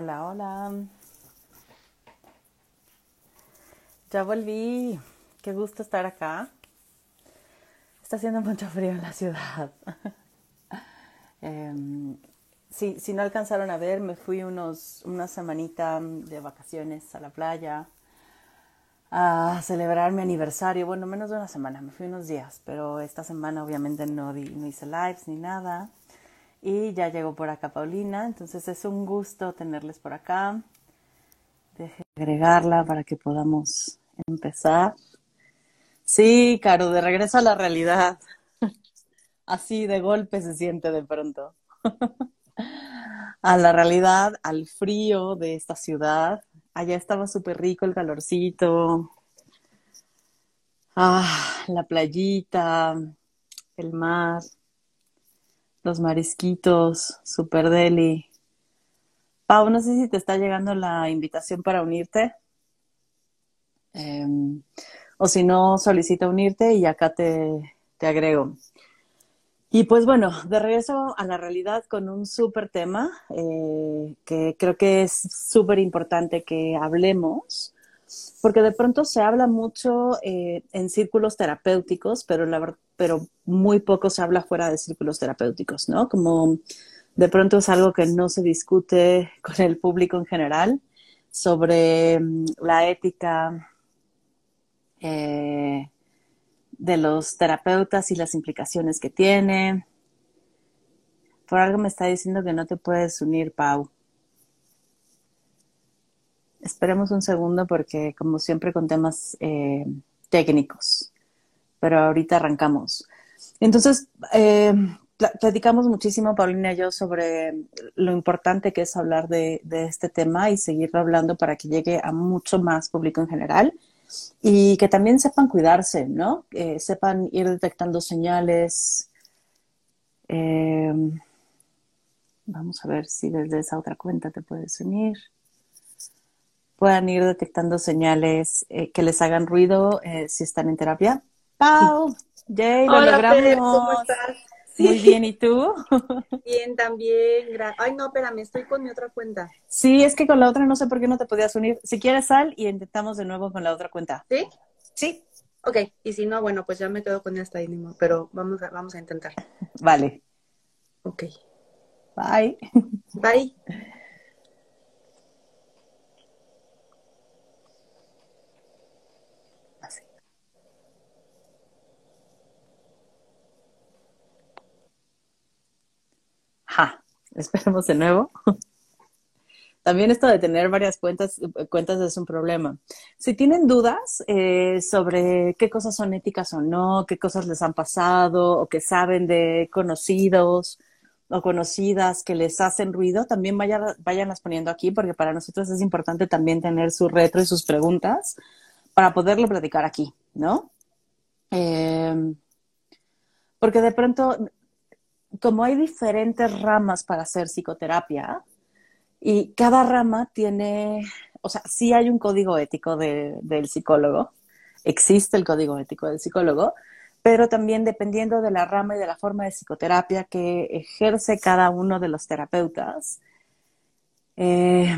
Hola, hola. Ya volví. Qué gusto estar acá. Está haciendo mucho frío en la ciudad. Em, si, si no alcanzaron a ver, me fui unos, una semanita de vacaciones a la playa a celebrar mi aniversario. Bueno, menos de una semana, me fui unos días, pero esta semana obviamente no, no hice lives ni nada. Y ya llegó por acá Paulina, entonces es un gusto tenerles por acá. Deje agregarla para que podamos empezar. Sí, Caro, de regreso a la realidad. Así de golpe se siente de pronto. a la realidad, al frío de esta ciudad. Allá estaba súper rico el calorcito. Ah, la playita, el mar los marisquitos, super deli. Pau, no sé si te está llegando la invitación para unirte. Em, o si no, solicita unirte y acá te, te agrego. Y pues bueno, de regreso a la realidad con un súper tema eh, que creo que es súper importante que hablemos porque de pronto se habla mucho eh, en círculos terapéuticos, pero, la, pero muy poco se habla fuera de círculos terapéuticos, ¿no? Como de pronto es algo que no se discute con el público en general sobre mm, la ética eh, de los terapeutas y las implicaciones que tiene. Por algo me está diciendo que no te puedes unir, Pau. Esperemos un segundo porque como siempre con temas eh, técnicos, pero ahorita arrancamos. Entonces, eh, platicamos muchísimo, Paulina y yo, sobre lo importante que es hablar de, este tema y seguirlo hablando para que llegue a mucho más público en general y que también sepan cuidarse, ¿no? Sepan ir detectando señales. Eh, vamos a ver si desde esa otra cuenta te puedes unir puedan ir detectando señales eh, que les hagan ruido eh, si están en terapia. ¡Pau! ¡Yay! ¡Lo logramos! ¿cómo estás? Muy bien, ¿y tú? Bien, también. Ay, no, espérame, estoy con mi otra cuenta. Sí, es que con la otra no sé por qué no te podías unir. Si quieres, sal y intentamos de nuevo con la otra cuenta. ¿Sí? Sí. Ok, y si no, bueno, pues ya me quedo con esta ahí pero vamos a, vamos a intentar. Vale. Ok. Bye. Bye. Esperemos de nuevo. También esto de tener varias cuentas, cuentas es un problema. Si tienen dudas eh, sobre qué cosas son éticas o no, qué cosas les han pasado o que saben de conocidos o conocidas que les hacen ruido, también vayan, váyanlas poniendo aquí porque para nosotros es importante también tener su retro y sus preguntas para poderlo platicar aquí, ¿no? Eh, porque de pronto como hay diferentes ramas para hacer psicoterapia y cada rama tiene, o sea, sí hay un código ético del psicólogo, existe el código ético del psicólogo, pero también dependiendo de la rama y de la forma de psicoterapia que ejerce cada uno de los terapeutas, eh,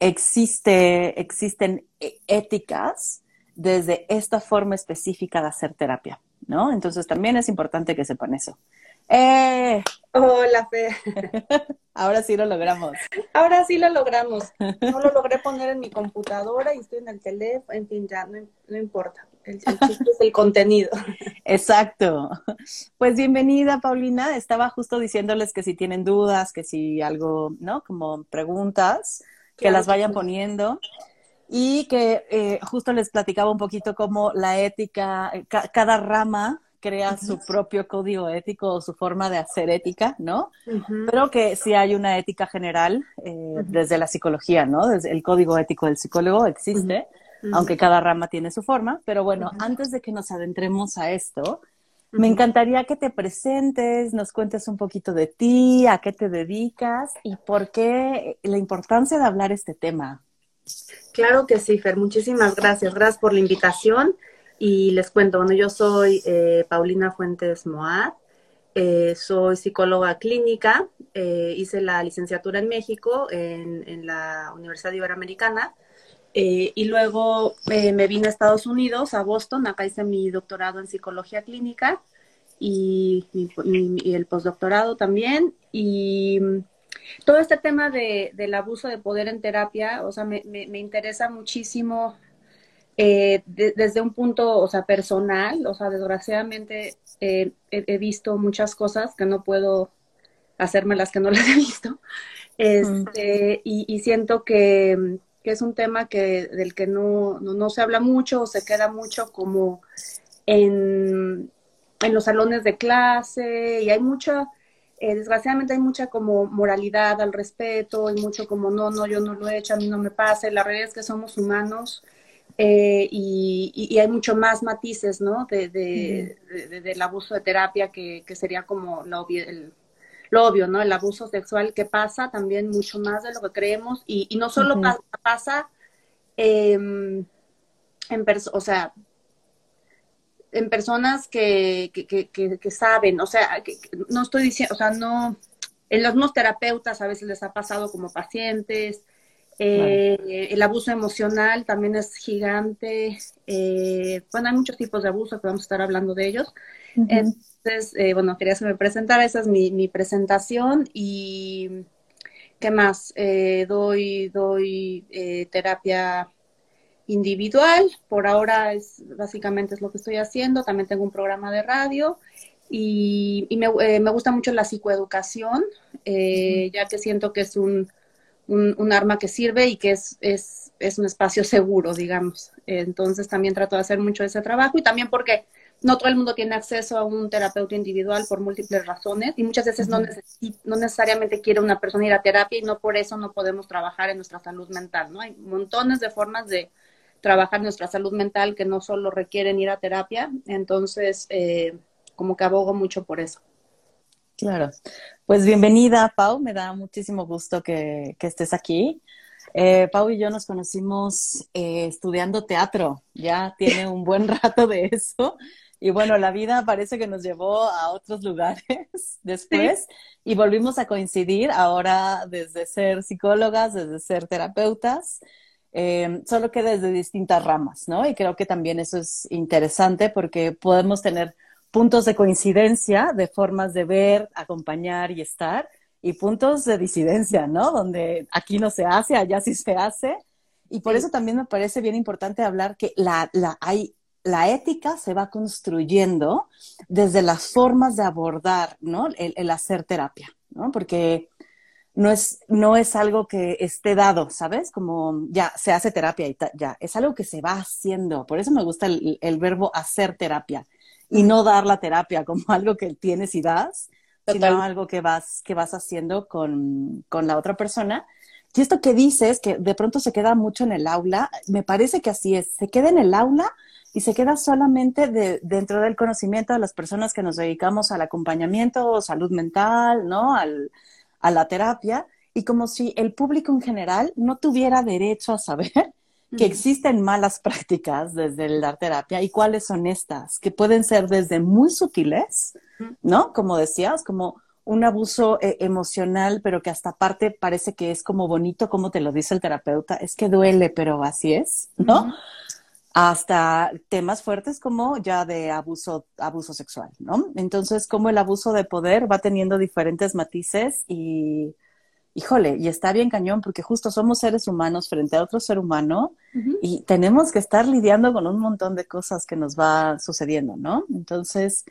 existe, existen e, éticas desde esta forma específica de hacer terapia, ¿no? Entonces también es importante que sepan eso. ¡Eh! Hola, Fe. Ahora sí lo logramos. Ahora sí lo logramos. No lo logré poner en mi computadora y estoy en el teléfono. En fin, ya no, importa. El, chiste es el contenido. Exacto. Pues bienvenida, Paulina. Estaba justo diciéndoles que si tienen dudas, que si algo, ¿no? Como preguntas, que las vayan poniendo. Y que eh, justo les platicaba un poquito cómo la ética, cada rama crea su propio código ético o su forma de hacer ética, ¿no? Pero que sí hay una ética general eh, desde la psicología, ¿no? Desde el código ético del psicólogo existe, aunque cada rama tiene su forma. Pero bueno, antes de que nos adentremos a esto, me encantaría que te presentes, nos cuentes un poquito de ti, a qué te dedicas y por qué la importancia de hablar este tema. Claro que sí, Fer. Muchísimas gracias. Gracias por la invitación. Y les cuento, bueno, yo soy eh, Paulina Fuentes Moad, eh, soy psicóloga clínica eh, hice la licenciatura en México, en, la Universidad Iberoamericana, y luego me vine a Estados Unidos, a Boston, acá hice mi doctorado en psicología clínica y, el postdoctorado también. Y todo este tema de, del abuso de poder en terapia, o sea, me, me, interesa muchísimo desde un punto, o sea, personal, o sea, desgraciadamente he visto muchas cosas que no puedo hacerme las que no las he visto. Este, y, siento que, es un tema que, del que no, no, se habla mucho o se queda mucho como en, en los salones de clase y hay mucha, eh, desgraciadamente hay mucha como moralidad al respeto y mucho como no, no, yo no lo he hecho, a mí no me pasa. la realidad es que somos humanos eh, y, hay mucho más matices, ¿no? De, del abuso de terapia que, que sería como la, el, lo obvio, ¿no? El abuso sexual que pasa también mucho más de lo que creemos y, no solo pasa, em, en, o sea, en personas que, que, saben, o sea, no estoy diciendo, o sea, no, en los mismos terapeutas a veces les ha pasado como pacientes, eh, el abuso emocional también es gigante. Eh, bueno, hay muchos tipos de abuso que vamos a estar hablando de ellos. Entonces, eh, bueno, quería que me presentara, esa es mi, presentación. Y ¿qué más? Eh, doy doy eh, terapia individual, por ahora es básicamente es lo que estoy haciendo, también tengo un programa de radio. Y, me, gusta mucho la psicoeducación, ya que siento que es un, un, arma que sirve y que es, es, es un espacio seguro, digamos. Entonces también trato de hacer mucho ese trabajo y también porque no todo el mundo tiene acceso a un terapeuta individual por múltiples razones y muchas veces no, no necesariamente quiere una persona ir a terapia y no por eso no podemos trabajar en nuestra salud mental, ¿no? Hay montones de formas de trabajar nuestra salud mental que no solo requieren ir a terapia, entonces eh, como que abogo mucho por eso. Claro, pues bienvenida Pau, me da muchísimo gusto que, estés aquí. Eh, Pau y yo nos conocimos eh, estudiando teatro, ya tiene un buen rato de eso. Y bueno, la vida parece que nos llevó a otros lugares después y volvimos a coincidir ahora desde ser psicólogas, desde ser terapeutas, eh, solo que desde distintas ramas, ¿no? Y creo que también eso es interesante porque podemos tener puntos de coincidencia de formas de ver, acompañar y estar y puntos de disidencia, ¿no? Donde aquí no se hace, allá sí se hace. Y por eso también me parece bien importante hablar que la, la, hay la ética se va construyendo desde las formas de abordar, ¿no? El, hacer terapia, ¿no? Porque no es, no es algo que esté dado, ¿sabes? Como ya se hace terapia y ya, es algo que se va haciendo. Por eso me gusta el, verbo hacer terapia y no dar la terapia como algo que tienes y das, sino algo que vas, que vas haciendo con, con la otra persona. Y esto que dices, que de pronto se queda mucho en el aula, me parece que así es, se queda en el aula y se queda solamente de, dentro del conocimiento de las personas que nos dedicamos al acompañamiento, salud mental, ¿no? Al, a la terapia, y como si el público en general no tuviera derecho a saber que existen malas prácticas desde la terapia y cuáles son estas, que pueden ser desde muy sutiles, ¿no? Como decías, como un abuso eh, emocional, pero que hasta parte parece que es como bonito, como te lo dice el terapeuta, es que duele, pero así es, ¿no? hasta temas fuertes como ya de abuso, abuso sexual, ¿no? Entonces, como el abuso de poder va teniendo diferentes matices y, híjole, y está bien cañón porque justo somos seres humanos frente a otro ser humano y tenemos que estar lidiando con un montón de cosas que nos va sucediendo, ¿no? Entonces,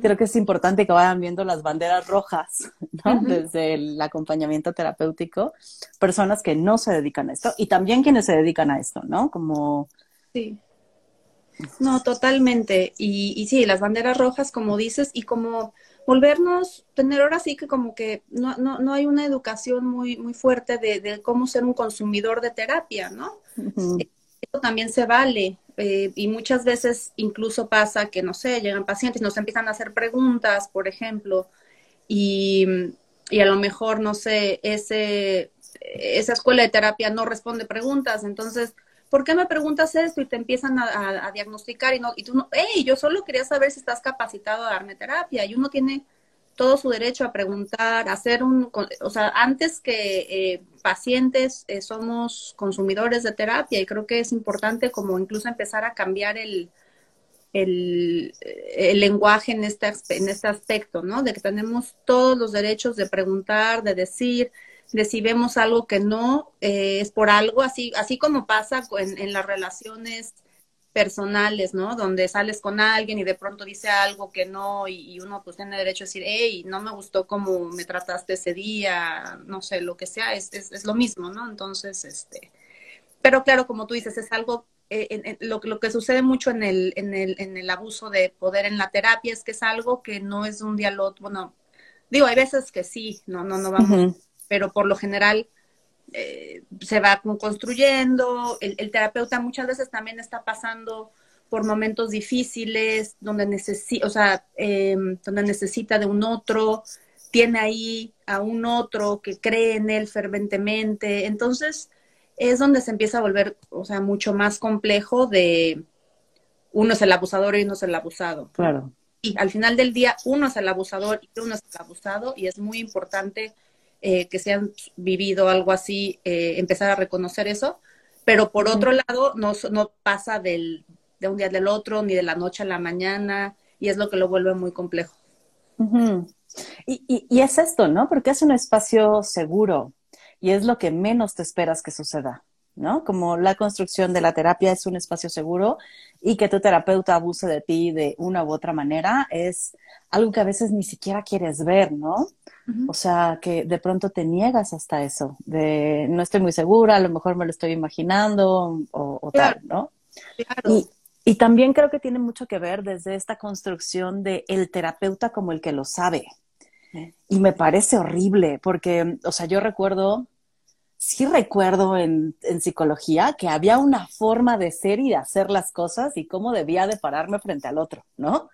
creo que es importante que vayan viendo las banderas rojas, ¿no? Desde el acompañamiento terapéutico, personas que no se dedican a esto y también quienes se dedican a esto, ¿no? Como Sí. No, totalmente. Y, y sí, las banderas rojas, como dices, y como volvernos, tener ahora sí que como que no, no, no hay una educación muy, muy fuerte de, cómo ser un consumidor de terapia, ¿no? Eso también se vale. Eh, y muchas veces incluso pasa que, no sé, llegan pacientes y nos empiezan a hacer preguntas, por ejemplo, y, y a lo mejor, no sé, ese, esa escuela de terapia no responde preguntas, entonces ¿por qué me preguntas esto? Y te empiezan a, diagnosticar y, no, y tú no, hey, yo solo quería saber si estás capacitado a darme terapia. Y uno tiene todo su derecho a preguntar, a hacer un, o sea, antes que eh, pacientes eh, somos consumidores de terapia y creo que es importante como incluso empezar a cambiar el, el, el, lenguaje en este, en este aspecto, ¿no? De que tenemos todos los derechos de preguntar, de decir, de si vemos algo que no eh, es por algo, así, así como pasa en, en las relaciones personales, ¿no? Donde sales con alguien y de pronto dice algo que no y, uno pues tiene derecho a decir, hey, no me gustó cómo me trataste ese día, no sé, lo que sea, es, es, lo mismo, ¿no? Entonces, este, pero claro, como tú dices, es algo, eh, lo, lo, que sucede mucho en el, en, el, en el abuso de poder en la terapia es que es algo que no es un diálogo, bueno, digo, hay veces que sí, no, no, no vamos, pero por lo general eh, se va construyendo, el, terapeuta muchas veces también está pasando por momentos difíciles, donde necesita, o sea, em, donde necesita de un otro, tiene ahí a un otro que cree en él ferventemente, entonces es donde se empieza a volver, o sea, mucho más complejo de uno es el abusador y uno es el abusado. Claro. Y al final del día, uno es el abusador y uno es el abusado, y es muy importante eh, que se han vivido algo así, eh, empezar a reconocer eso, pero por otro lado no, no pasa del, de un día del otro, ni de la noche a la mañana, y es lo que lo vuelve muy complejo. y, y, y, es esto, ¿no? Porque es un espacio seguro y es lo que menos te esperas que suceda, ¿no? Como la construcción de la terapia es un espacio seguro y que tu terapeuta abuse de ti de una u otra manera es algo que a veces ni siquiera quieres ver, ¿no? O sea, que de pronto te niegas hasta eso, de no estoy muy segura, a lo mejor me lo estoy imaginando o, tal, ¿no? Claro. Y, también creo que tiene mucho que ver desde esta construcción de el terapeuta como el que lo sabe. Y me parece horrible, porque, o sea, yo recuerdo, sí recuerdo en, en, psicología que había una forma de ser y de hacer las cosas y cómo debía de pararme frente al otro, ¿no?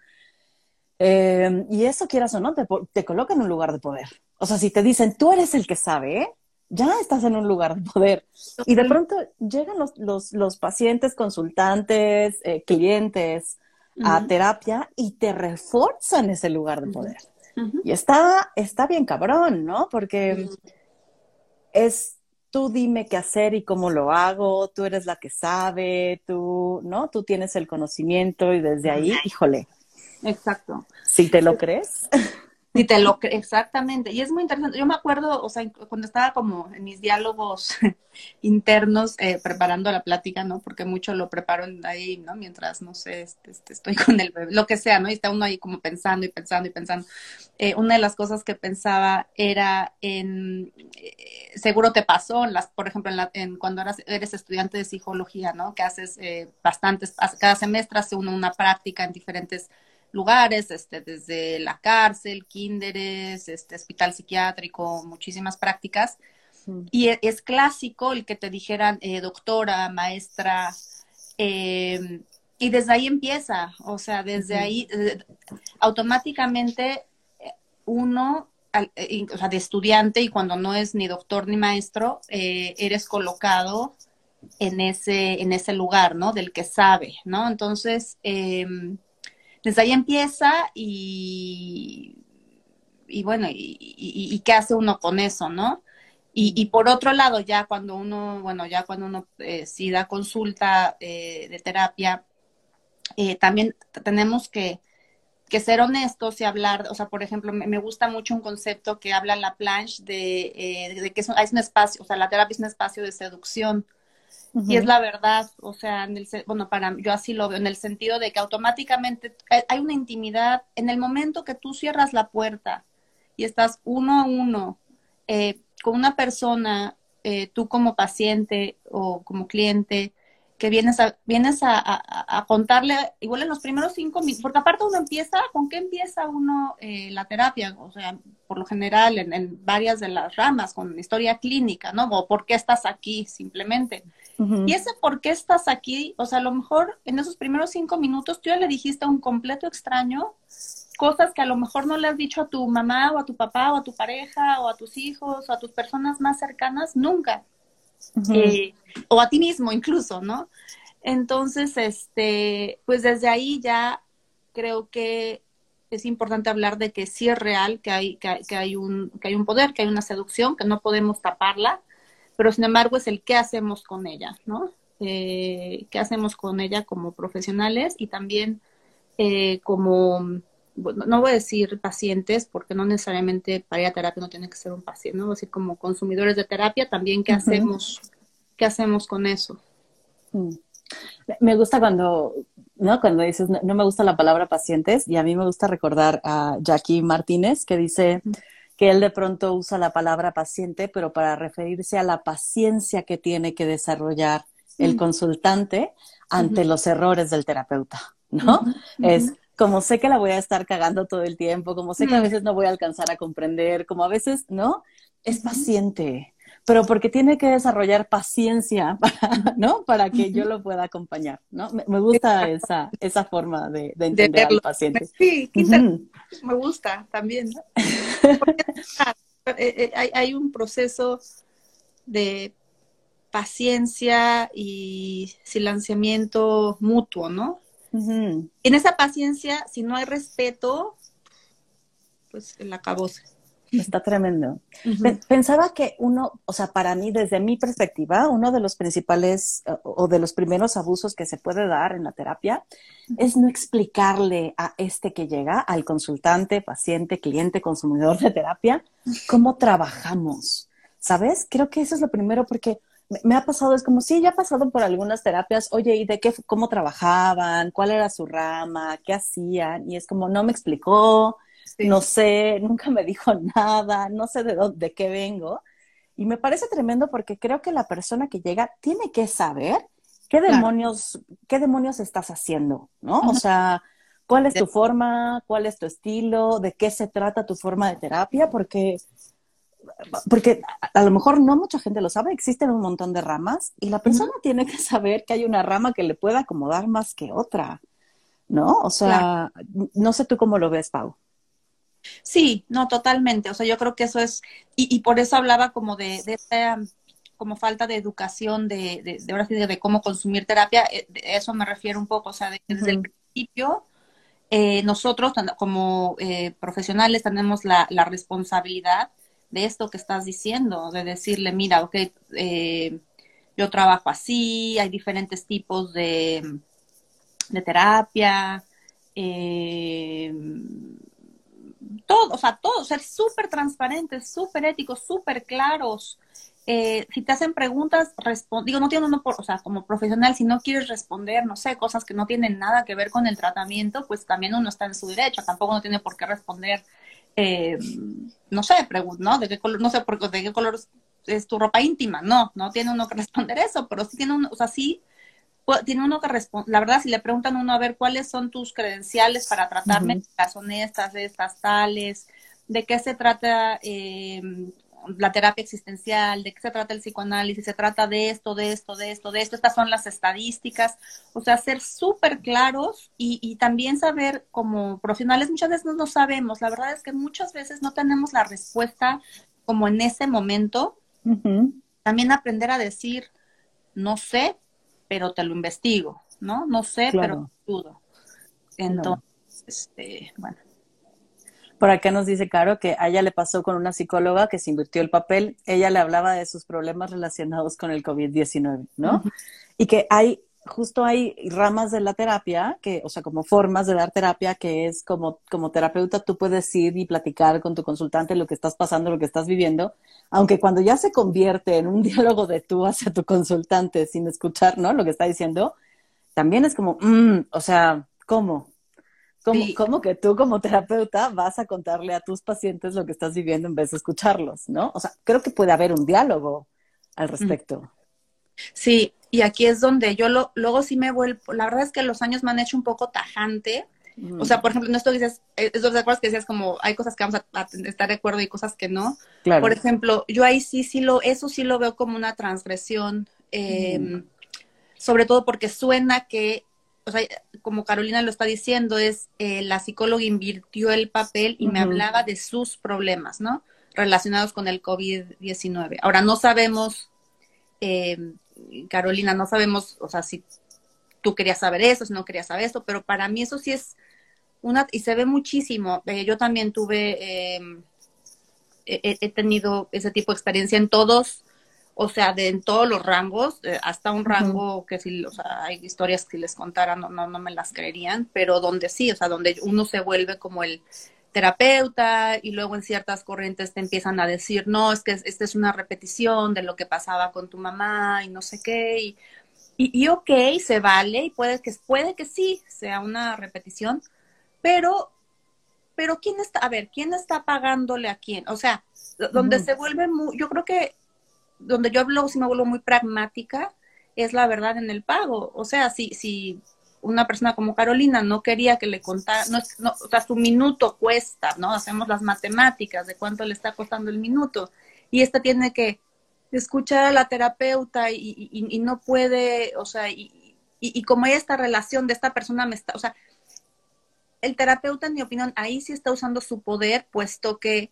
Eh, y eso, quieras o no, te, te coloca en un lugar de poder. O sea, si te dicen, tú eres el que sabe, ya estás en un lugar de poder. Y de pronto llegan los, los, los pacientes, consultantes, eh, clientes a terapia y te refuerzan ese lugar de poder. Y está, está bien cabrón, ¿no? Porque es tú dime qué hacer y cómo lo hago, tú eres la que sabe, tú, ¿no? Tú tienes el conocimiento y desde ahí, híjole, Exacto. Si te lo crees. Si te lo crees, exactamente. Y es muy interesante. Yo me acuerdo, o sea, cuando estaba como en mis diálogos internos eh, preparando la plática, ¿no? Porque mucho lo preparo ahí, ¿no? Mientras, no sé, este, este, estoy con el bebé, lo que sea, ¿no? Y está uno ahí como pensando y pensando y pensando. Eh, una de las cosas que pensaba era en, eh, seguro te pasó, las, por ejemplo, en, la, en cuando eras, eres estudiante de psicología, ¿no? Que haces bastantes, cada semestre hace uno una práctica en diferentes lugares, este, desde la cárcel, kinderes, este, hospital psiquiátrico, muchísimas prácticas. Y e, es, clásico el que te dijeran eh, doctora, maestra, eh, y desde ahí empieza, o sea, desde ahí eh, automáticamente uno, o sea, de estudiante y cuando no es ni doctor ni maestro, eres colocado en ese, en ese lugar, ¿no? Del que sabe, ¿no? Entonces, em, desde ahí empieza y, y bueno, y, qué hace uno con eso, ¿no? Y, por otro lado, ya cuando uno, bueno, ya cuando uno eh, sí da consulta eh, de terapia, eh, también tenemos que, que, ser honestos y hablar, o sea, por ejemplo, me, gusta mucho un concepto que habla la planche de, de que es, es un espacio, o sea, la terapia es un espacio de seducción. Y es la verdad, o sea, en el, bueno, para yo así lo veo, en el sentido de que automáticamente hay una intimidad, en el momento que tú cierras la puerta y estás uno a uno eh, con una persona, eh, tú como paciente o como cliente, que vienes a, vienes a, contarle, igual en los primeros cinco minutos, porque aparte uno empieza, ¿con qué empieza uno eh, la terapia? O sea, por lo general en, en, varias de las ramas, con historia clínica, ¿no? O por qué estás aquí simplemente. Y ese por qué estás aquí, o sea, a lo mejor en esos primeros cinco minutos tú ya le dijiste a un completo extraño cosas que a lo mejor no le has dicho a tu mamá o a tu papá o a tu pareja o a tus hijos o a tus personas más cercanas nunca. Eh, o a ti mismo incluso, ¿no? Entonces, este, pues desde ahí ya creo que es importante hablar de que sí es real, que hay, que, hay, un, que hay un poder, que hay una seducción, que no podemos taparla, pero sin embargo es el qué hacemos con ella, ¿no? Eh, qué hacemos con ella como profesionales y también eh, como, no voy a decir pacientes, porque no necesariamente para ir a terapia no tiene que ser un paciente, ¿no? Así como consumidores de terapia, también qué hacemos, qué hacemos con eso. Mm. Me gusta cuando, ¿no? Cuando dices, no, me gusta la palabra pacientes, y a mí me gusta recordar a Jackie Martínez, que dice que él de pronto usa la palabra paciente, pero para referirse a la paciencia que tiene que desarrollar el consultante ante los errores del terapeuta, ¿no? Es como sé que la voy a estar cagando todo el tiempo, como sé que a veces no voy a alcanzar a comprender, como a veces, ¿no? Es paciente, pero porque tiene que desarrollar paciencia, para, ¿no? Para que yo lo pueda acompañar, ¿no? Me, gusta esa, esa forma de, entender al paciente. Sí, me gusta también. Eh, eh, hay, un proceso de paciencia y silenciamiento mutuo, ¿no? En esa paciencia, si no hay respeto, pues el acabose. Está tremendo. Pensaba que uno, o sea, para mí, desde mi perspectiva, uno de los principales o de los primeros abusos que se puede dar en la terapia es no explicarle a este que llega, al consultante, paciente, cliente, consumidor de terapia, cómo trabajamos. ¿Sabes? Creo que eso es lo primero porque me ha pasado, es como, sí, ya ha pasado por algunas terapias, oye, ¿y de qué, cómo trabajaban? ¿Cuál era su rama? ¿Qué hacían? Y es como, no me explicó, no sé, nunca me dijo nada, no sé de dónde, de qué vengo. Y me parece tremendo porque creo que la persona que llega tiene que saber qué demonios, qué demonios estás haciendo, ¿no? O sea, cuál es tu forma, cuál es tu estilo, de qué se trata tu forma de terapia, porque, porque a, lo mejor no mucha gente lo sabe, existen un montón de ramas y la persona tiene que saber que hay una rama que le pueda acomodar más que otra, ¿no? O sea, no sé tú cómo lo ves, Pau. Sí, no, totalmente. O sea, yo creo que eso es, y, y por eso hablaba como de, de esta como falta de educación de, de, de, ahora sí, de, cómo consumir terapia, eh, eso me refiero un poco, o sea, desde el principio eh, nosotros como eh, profesionales tenemos la, la, responsabilidad de esto que estás diciendo, de decirle, mira, ok, eh, yo trabajo así, hay diferentes tipos de, de terapia, eh, todo, o sea, todo, ser súper transparentes, súper éticos, súper claros. Eh, si te hacen preguntas, digo, no tiene uno, por, o sea, como profesional, si no quieres responder, no sé, cosas que no tienen nada que ver con el tratamiento, pues también uno está en su derecho, tampoco no tiene por qué responder, eh, no sé, ¿no? ¿De qué color, no sé, por, de qué color es tu ropa íntima? No, no tiene uno que responder eso, pero sí tiene uno, o sea, sí tiene uno que responder, la verdad, si le preguntan a uno a ver cuáles son tus credenciales para tratarme, las honestas, estas, tales, de qué se trata eh, la terapia existencial, de qué se trata el psicoanálisis, se trata de esto, de esto, de esto, de esto, estas son las estadísticas, o sea, ser súper claros y, y, también saber como profesionales, muchas veces no sabemos, la verdad es que muchas veces no tenemos la respuesta como en ese momento, también aprender a decir, no sé, pero te lo investigo, ¿no? No sé, pero dudo. Entonces, este, bueno. Por acá nos dice Caro que a ella le pasó con una psicóloga que se invirtió el papel. Ella le hablaba de sus problemas relacionados con el COVID-19, ¿no? Y que hay justo hay ramas de la terapia, que, o sea, como formas de dar terapia, que es como, como terapeuta tú puedes ir y platicar con tu consultante lo que estás pasando, lo que estás viviendo, aunque cuando ya se convierte en un diálogo de tú hacia tu consultante sin escuchar, ¿no? Lo que está diciendo, también es como, mm, o sea, ¿cómo? ¿Cómo, ¿Cómo, que tú como terapeuta vas a contarle a tus pacientes lo que estás viviendo en vez de escucharlos, ¿no? O sea, creo que puede haber un diálogo al respecto. Sí, y aquí es donde yo lo, luego sí me vuelvo, la verdad es que los años me han hecho un poco tajante. O sea, por ejemplo, no esto dices, eh, es de acuerdo que decías como hay cosas que vamos a, estar de acuerdo y cosas que no. Por ejemplo, yo ahí sí, sí lo, eso sí lo veo como una transgresión, em, sobre todo porque suena que, o sea, como Carolina lo está diciendo, es eh, la psicóloga invirtió el papel y me hablaba de sus problemas, ¿no? Relacionados con el COVID-19. Ahora, no sabemos eh, Carolina, no sabemos, o sea, si tú querías saber eso, si no querías saber eso, pero para mí eso sí es una, y se ve muchísimo. Eh, yo también tuve, em, he, tenido ese tipo de experiencia en todos, o sea, de en todos los rangos, eh, hasta un rango que si, o sea, hay historias que les contara, no, no, no me las creerían, pero donde sí, o sea, donde uno se vuelve como el terapeuta y luego en ciertas corrientes te empiezan a decir, no, es que esta es una repetición de lo que pasaba con tu mamá y no sé qué, y, y, ok, se vale y puede que, puede que sí sea una repetición, pero, pero ¿quién está, a ver, ¿quién está pagándole a quién? O sea, donde se vuelve muy, yo creo que donde yo hablo, si me vuelvo muy pragmática, es la verdad en el pago. O sea, si, si una persona como Carolina no quería que le contara, no, no, o sea, su minuto cuesta, ¿no? Hacemos las matemáticas de cuánto le está costando el minuto. Y esta tiene que escuchar a la terapeuta y, y, no puede, o sea, y, y, como hay esta relación de esta persona me está, o sea, el terapeuta, en mi opinión, ahí sí está usando su poder, puesto que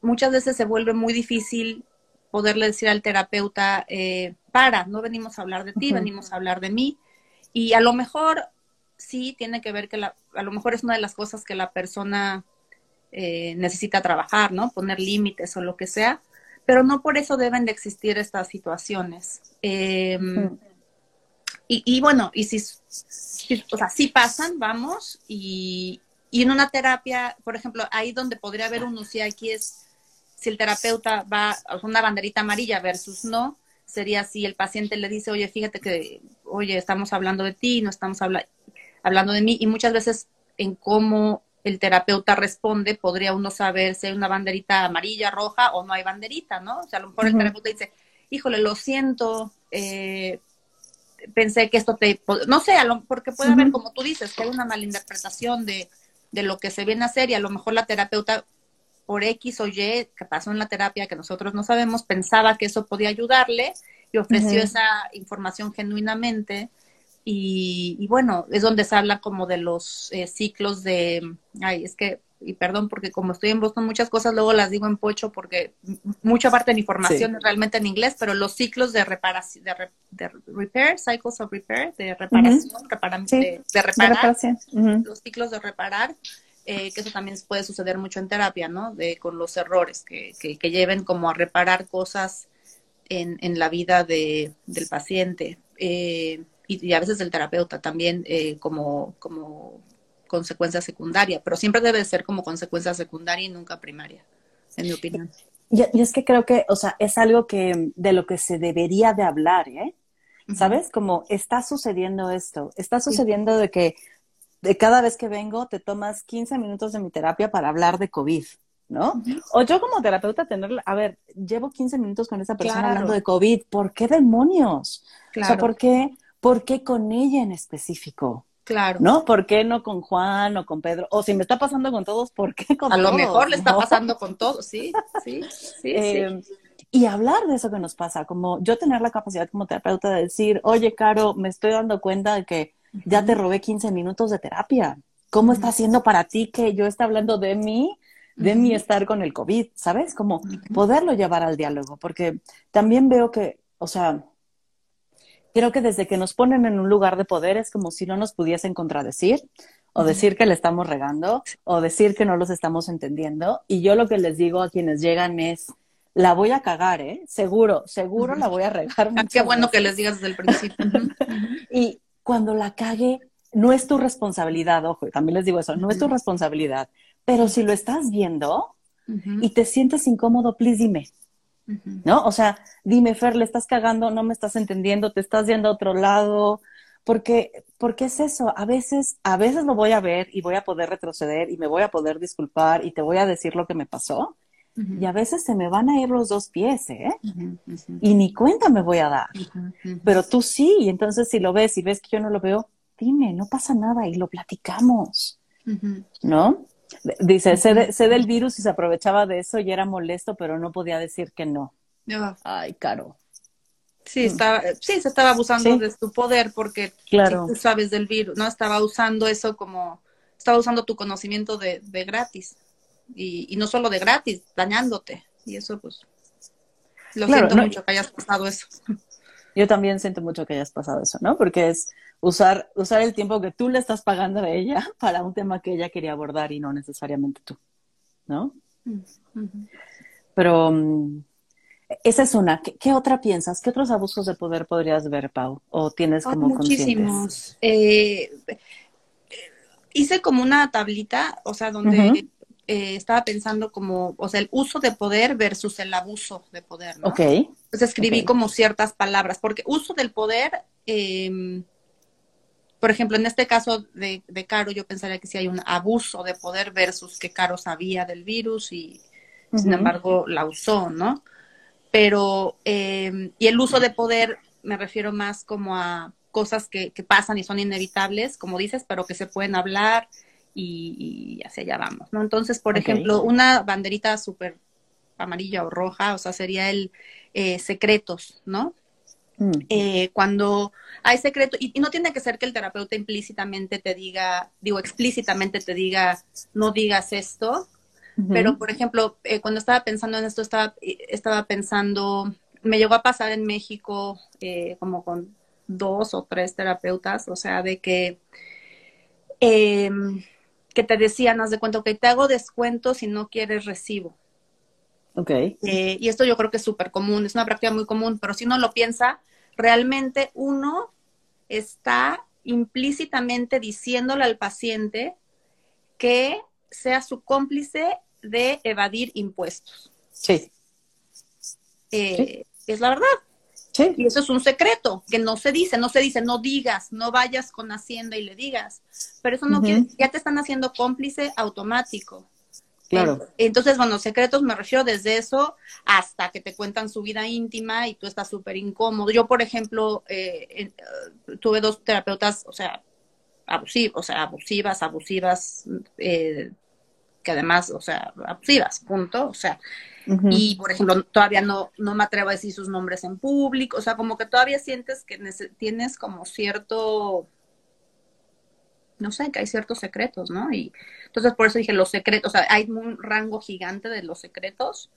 muchas veces se vuelve muy difícil poderle decir al terapeuta, eh, para, no venimos a hablar de ti, venimos a hablar de mí. Y a lo mejor sí tiene que ver que la, a lo mejor es una de las cosas que la persona eh, necesita trabajar, ¿no? Poner límites o lo que sea, pero no por eso deben de existir estas situaciones. Em, y, bueno, y si, o sea, si pasan, vamos, y, y en una terapia, por ejemplo, ahí donde podría haber un si aquí es si el terapeuta va a una banderita amarilla versus no, sería si el paciente le dice, oye, fíjate que, oye, estamos hablando de ti, no estamos hablando de mí, y muchas veces en cómo el terapeuta responde, podría uno saber si hay una banderita amarilla, roja o no hay banderita, ¿no? O sea, a lo mejor el terapeuta dice, híjole, lo siento, eh, pensé que esto te, no sé, porque puede haber, como tú dices, que hay una malinterpretación de, de lo que se viene a hacer y a lo mejor la terapeuta por X o Y que pasó en la terapia que nosotros no sabemos, pensaba que eso podía ayudarle y ofreció esa información genuinamente. Y, bueno, es donde se habla como de los eh, ciclos de, ay, es que, y perdón porque como estoy en Boston, muchas cosas luego las digo en pocho porque mucha parte de la información es realmente en inglés, pero los ciclos de reparación, de, repair, cycles of repair, de reparación, de, reparar, los ciclos de reparar, eh, que eso también puede suceder mucho en terapia, ¿no? De, con los errores que, que, lleven como a reparar cosas en, en la vida de, del paciente eh, y, a veces del terapeuta también eh, como, como consecuencia secundaria, pero siempre debe ser como consecuencia secundaria y nunca primaria, en mi opinión. Y, y, es que creo que, o sea, es algo que de lo que se debería de hablar, ¿eh? ¿Sabes? Como está sucediendo esto, está sucediendo de que de cada vez que vengo te tomas 15 minutos de mi terapia para hablar de COVID, ¿no? O yo como terapeuta tener, a ver, llevo 15 minutos con esa persona hablando de COVID, ¿por qué demonios? O sea, ¿por qué, ¿por qué con ella en específico? Claro. ¿No? ¿Por qué no con Juan o con Pedro? O si me está pasando con todos, ¿por qué con todos? A lo mejor le está pasando con todos, sí, sí, sí, eh, Y hablar de eso que nos pasa, como yo tener la capacidad como terapeuta de decir, oye, Caro, me estoy dando cuenta de que ya te robé 15 minutos de terapia. ¿Cómo está haciendo para ti que yo esté hablando de mí, de mi estar con el COVID? ¿Sabes? Como poderlo llevar al diálogo, porque también veo que, o sea, creo que desde que nos ponen en un lugar de poder es como si no nos pudiesen contradecir o decir que le estamos regando o decir que no los estamos entendiendo. Y yo lo que les digo a quienes llegan es, la voy a cagar, ¿eh? Seguro, seguro la voy a regar. Qué bueno que les digas desde el principio. y, cuando la cague, no es tu responsabilidad, ojo, también les digo eso, no es tu responsabilidad, pero si lo estás viendo y te sientes incómodo, please dime. ¿No? O sea, dime, Fer, le estás cagando, no me estás entendiendo, te estás yendo a otro lado, porque, porque es eso, a veces, a veces lo voy a ver y voy a poder retroceder y me voy a poder disculpar y te voy a decir lo que me pasó, y a veces se me van a ir los dos pies, ¿eh? Y ni cuenta me voy a dar. Pero tú sí, y entonces si lo ves y ves que yo no lo veo, dime, no pasa nada y lo platicamos, ¿no? Dice, sé, del virus y se aprovechaba de eso y era molesto, pero no podía decir que no. Ay, caro. Sí, estaba, sí, se estaba abusando de tu poder porque claro. tú sabes del virus, ¿no? Estaba usando eso como, estaba usando tu conocimiento de, de gratis y, no solo de gratis, dañándote. Y eso, pues, lo siento mucho que hayas pasado eso. Yo también siento mucho que hayas pasado eso, ¿no? Porque es usar, usar el tiempo que tú le estás pagando a ella para un tema que ella quería abordar y no necesariamente tú, ¿no? Pero mm, esa es una. ¿Qué, otra piensas? ¿Qué otros abusos de poder podrías ver, Pau? ¿O tienes como muchísimos. Eh, hice como una tablita, o sea, donde eh, estaba pensando como, o sea, el uso de poder versus el abuso de poder, ¿no? Ok. Entonces escribí como ciertas palabras, porque uso del poder, em, por ejemplo, en este caso de, de, Caro, yo pensaría que sí hay un abuso de poder versus que Caro sabía del virus y, sin embargo, la usó, ¿no? Pero, em, y el uso de poder me refiero más como a cosas que, que, pasan y son inevitables, como dices, pero que se pueden hablar y, hacia allá vamos, ¿no? Entonces, por ejemplo, una banderita súper amarilla o roja, o sea, sería el eh, secretos, ¿no? Mm. Eh, cuando hay secreto, y, no tiene que ser que el terapeuta implícitamente te diga, digo, explícitamente te diga, no digas esto, pero por ejemplo, eh, cuando estaba pensando en esto, estaba, estaba pensando, me llegó a pasar en México como con dos o tres terapeutas, o sea, de que, em, que te decían, haz de cuenta, que te hago descuento si no quieres recibo. Ok. Eh, y esto yo creo que es súper común, es una práctica muy común, pero si uno lo piensa, realmente uno está implícitamente diciéndole al paciente que sea su cómplice de evadir impuestos. Sí. Eh, es la verdad. Y eso es un secreto que no se dice, no se dice, no digas, no vayas con Hacienda y le digas. Pero eso no quiere, ya te están haciendo cómplice automático. Claro. Entonces, bueno, secretos me refiero desde eso hasta que te cuentan su vida íntima y tú estás súper incómodo. Yo, por ejemplo, eh, eh, tuve dos terapeutas, o sea, abusivas, o sea, abusivas, abusivas, eh, que además, o sea, abusivas, punto. O sea, y, por ejemplo, todavía no, no me atrevo a decir sus nombres en público, o sea, como que todavía sientes que tienes como cierto, no sé, que hay ciertos secretos, ¿no? Y entonces por eso dije los secretos, o sea, hay un rango gigante de los secretos,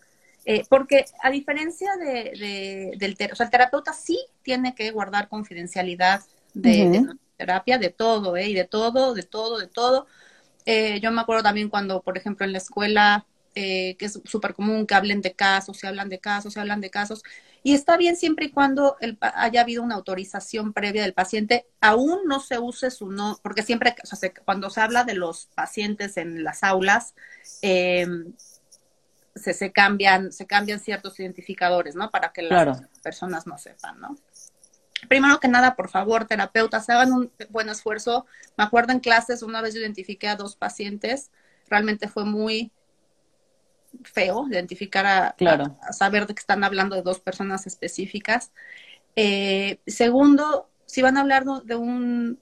eh, porque a diferencia de, del o sea, el terapeuta sí tiene que guardar confidencialidad de, terapia, de todo, ¿eh? Y de todo, de todo, de todo. Eh, yo me acuerdo también cuando, por ejemplo, en la escuela eh, que es súper común que hablen de casos, se hablan de casos, se hablan de casos. Y está bien siempre y cuando haya habido una autorización previa del paciente, aún no se use su no, porque siempre, o sea, cuando se habla de los pacientes en las aulas, em, se, se, cambian, se cambian ciertos identificadores, ¿no? Para que las personas no sepan, ¿no? Primero que nada, por favor, terapeutas, hagan un buen esfuerzo. Me acuerdo en clases, una vez yo identifiqué a dos pacientes, realmente fue muy feo identificar a, claro. saber de que están hablando de dos personas específicas. Eh, segundo, si van a hablar de un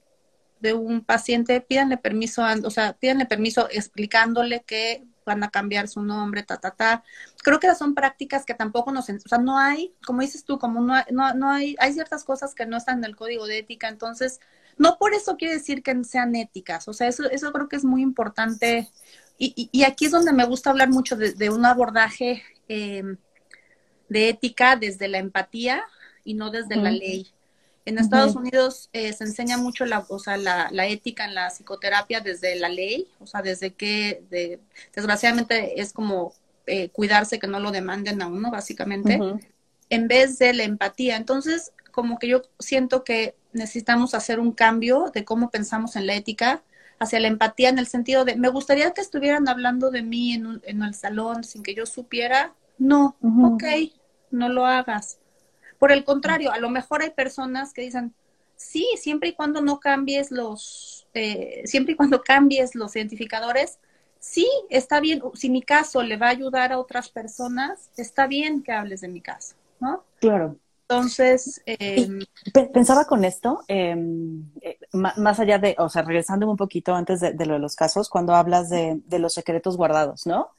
de un paciente, pídanle permiso, o sea, pídanle permiso explicándole que van a cambiar su nombre, ta, ta, ta. Creo que son prácticas que tampoco nos, o sea, no hay, como dices tú, como no, no, no hay, hay ciertas cosas que no están en el código de ética, entonces, no por eso quiere decir que sean éticas, o sea, eso, eso creo que es muy importante y, aquí es donde me gusta hablar mucho de, un abordaje em, de ética desde la empatía y no desde la ley. En Estados Unidos eh, se enseña mucho la, o sea, la, ética en la psicoterapia desde la ley, o sea, desde que de, desgraciadamente es como eh, cuidarse que no lo demanden a uno, básicamente, en vez de la empatía. Entonces, como que yo siento que necesitamos hacer un cambio de cómo pensamos en la ética hacia la empatía en el sentido de, me gustaría que estuvieran hablando de mí en, en el salón sin que yo supiera. No, ok, no lo hagas. Por el contrario, a lo mejor hay personas que dicen, sí, siempre y cuando no cambies los, eh, siempre y cuando cambies los identificadores, sí, está bien, si mi caso le va a ayudar a otras personas, está bien que hables de mi caso, ¿no? Claro. Entonces, em, pensaba con esto, em, eh, más allá de, o sea, regresando un poquito antes de, lo de los casos, cuando hablas de, los secretos guardados, ¿no?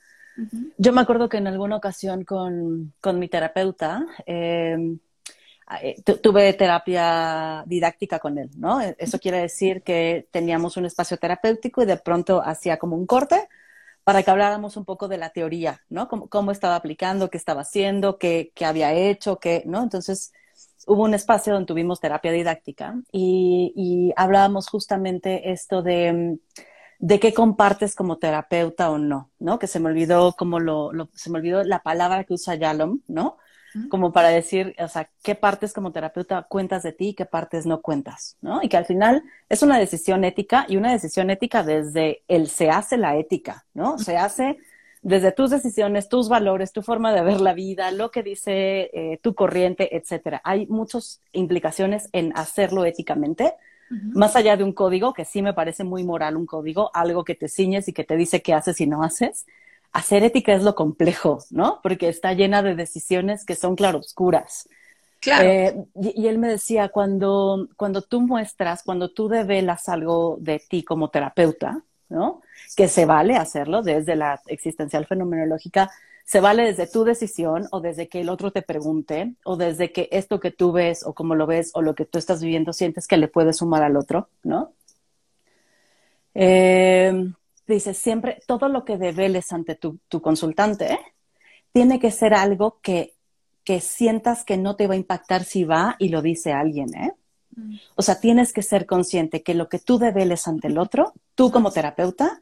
Yo me acuerdo que en alguna ocasión con, mi terapeuta, em, eh, tuve terapia didáctica con él, ¿no? E, eso quiere decir que teníamos un espacio terapéutico y de pronto hacía como un corte para que habláramos un poco de la teoría, ¿no? Cómo, estaba aplicando, qué estaba haciendo, qué, había hecho, qué, ¿no? Entonces, hubo un espacio donde tuvimos terapia didáctica y, hablábamos justamente esto de, de qué compartes como terapeuta o no, ¿no? Que se me olvidó como lo, se me olvidó la palabra que usa Yalom, ¿no? Como para decir, o sea, qué partes como terapeuta cuentas de ti y qué partes no cuentas, ¿no? Y que al final es una decisión ética y una decisión ética desde el se hace la ética, ¿no? Se hace desde tus decisiones, tus valores, tu forma de ver la vida, lo que dice eh, tu corriente, etcétera. Hay muchas implicaciones en hacerlo éticamente, más allá de un código, que sí me parece muy moral un código, algo que te ciñes y que te dice qué haces y no haces. Hacer ética es lo complejo, ¿no? Porque está llena de decisiones que son claroscuras. Claro. Eh, y, y, él me decía, cuando, cuando tú muestras, cuando tú develas algo de ti como terapeuta, ¿no? Que se vale hacerlo desde la existencial fenomenológica, se vale desde tu decisión o desde que el otro te pregunte o desde que esto que tú ves o como lo ves o lo que tú estás viviendo sientes que le puedes sumar al otro, ¿no? Eh, dice, siempre todo lo que develes ante tu, consultante tiene que ser algo que, que sientas que no te va a impactar si va y lo dice alguien, ¿eh? O sea, tienes que ser consciente que lo que tú develes ante el otro, tú como terapeuta,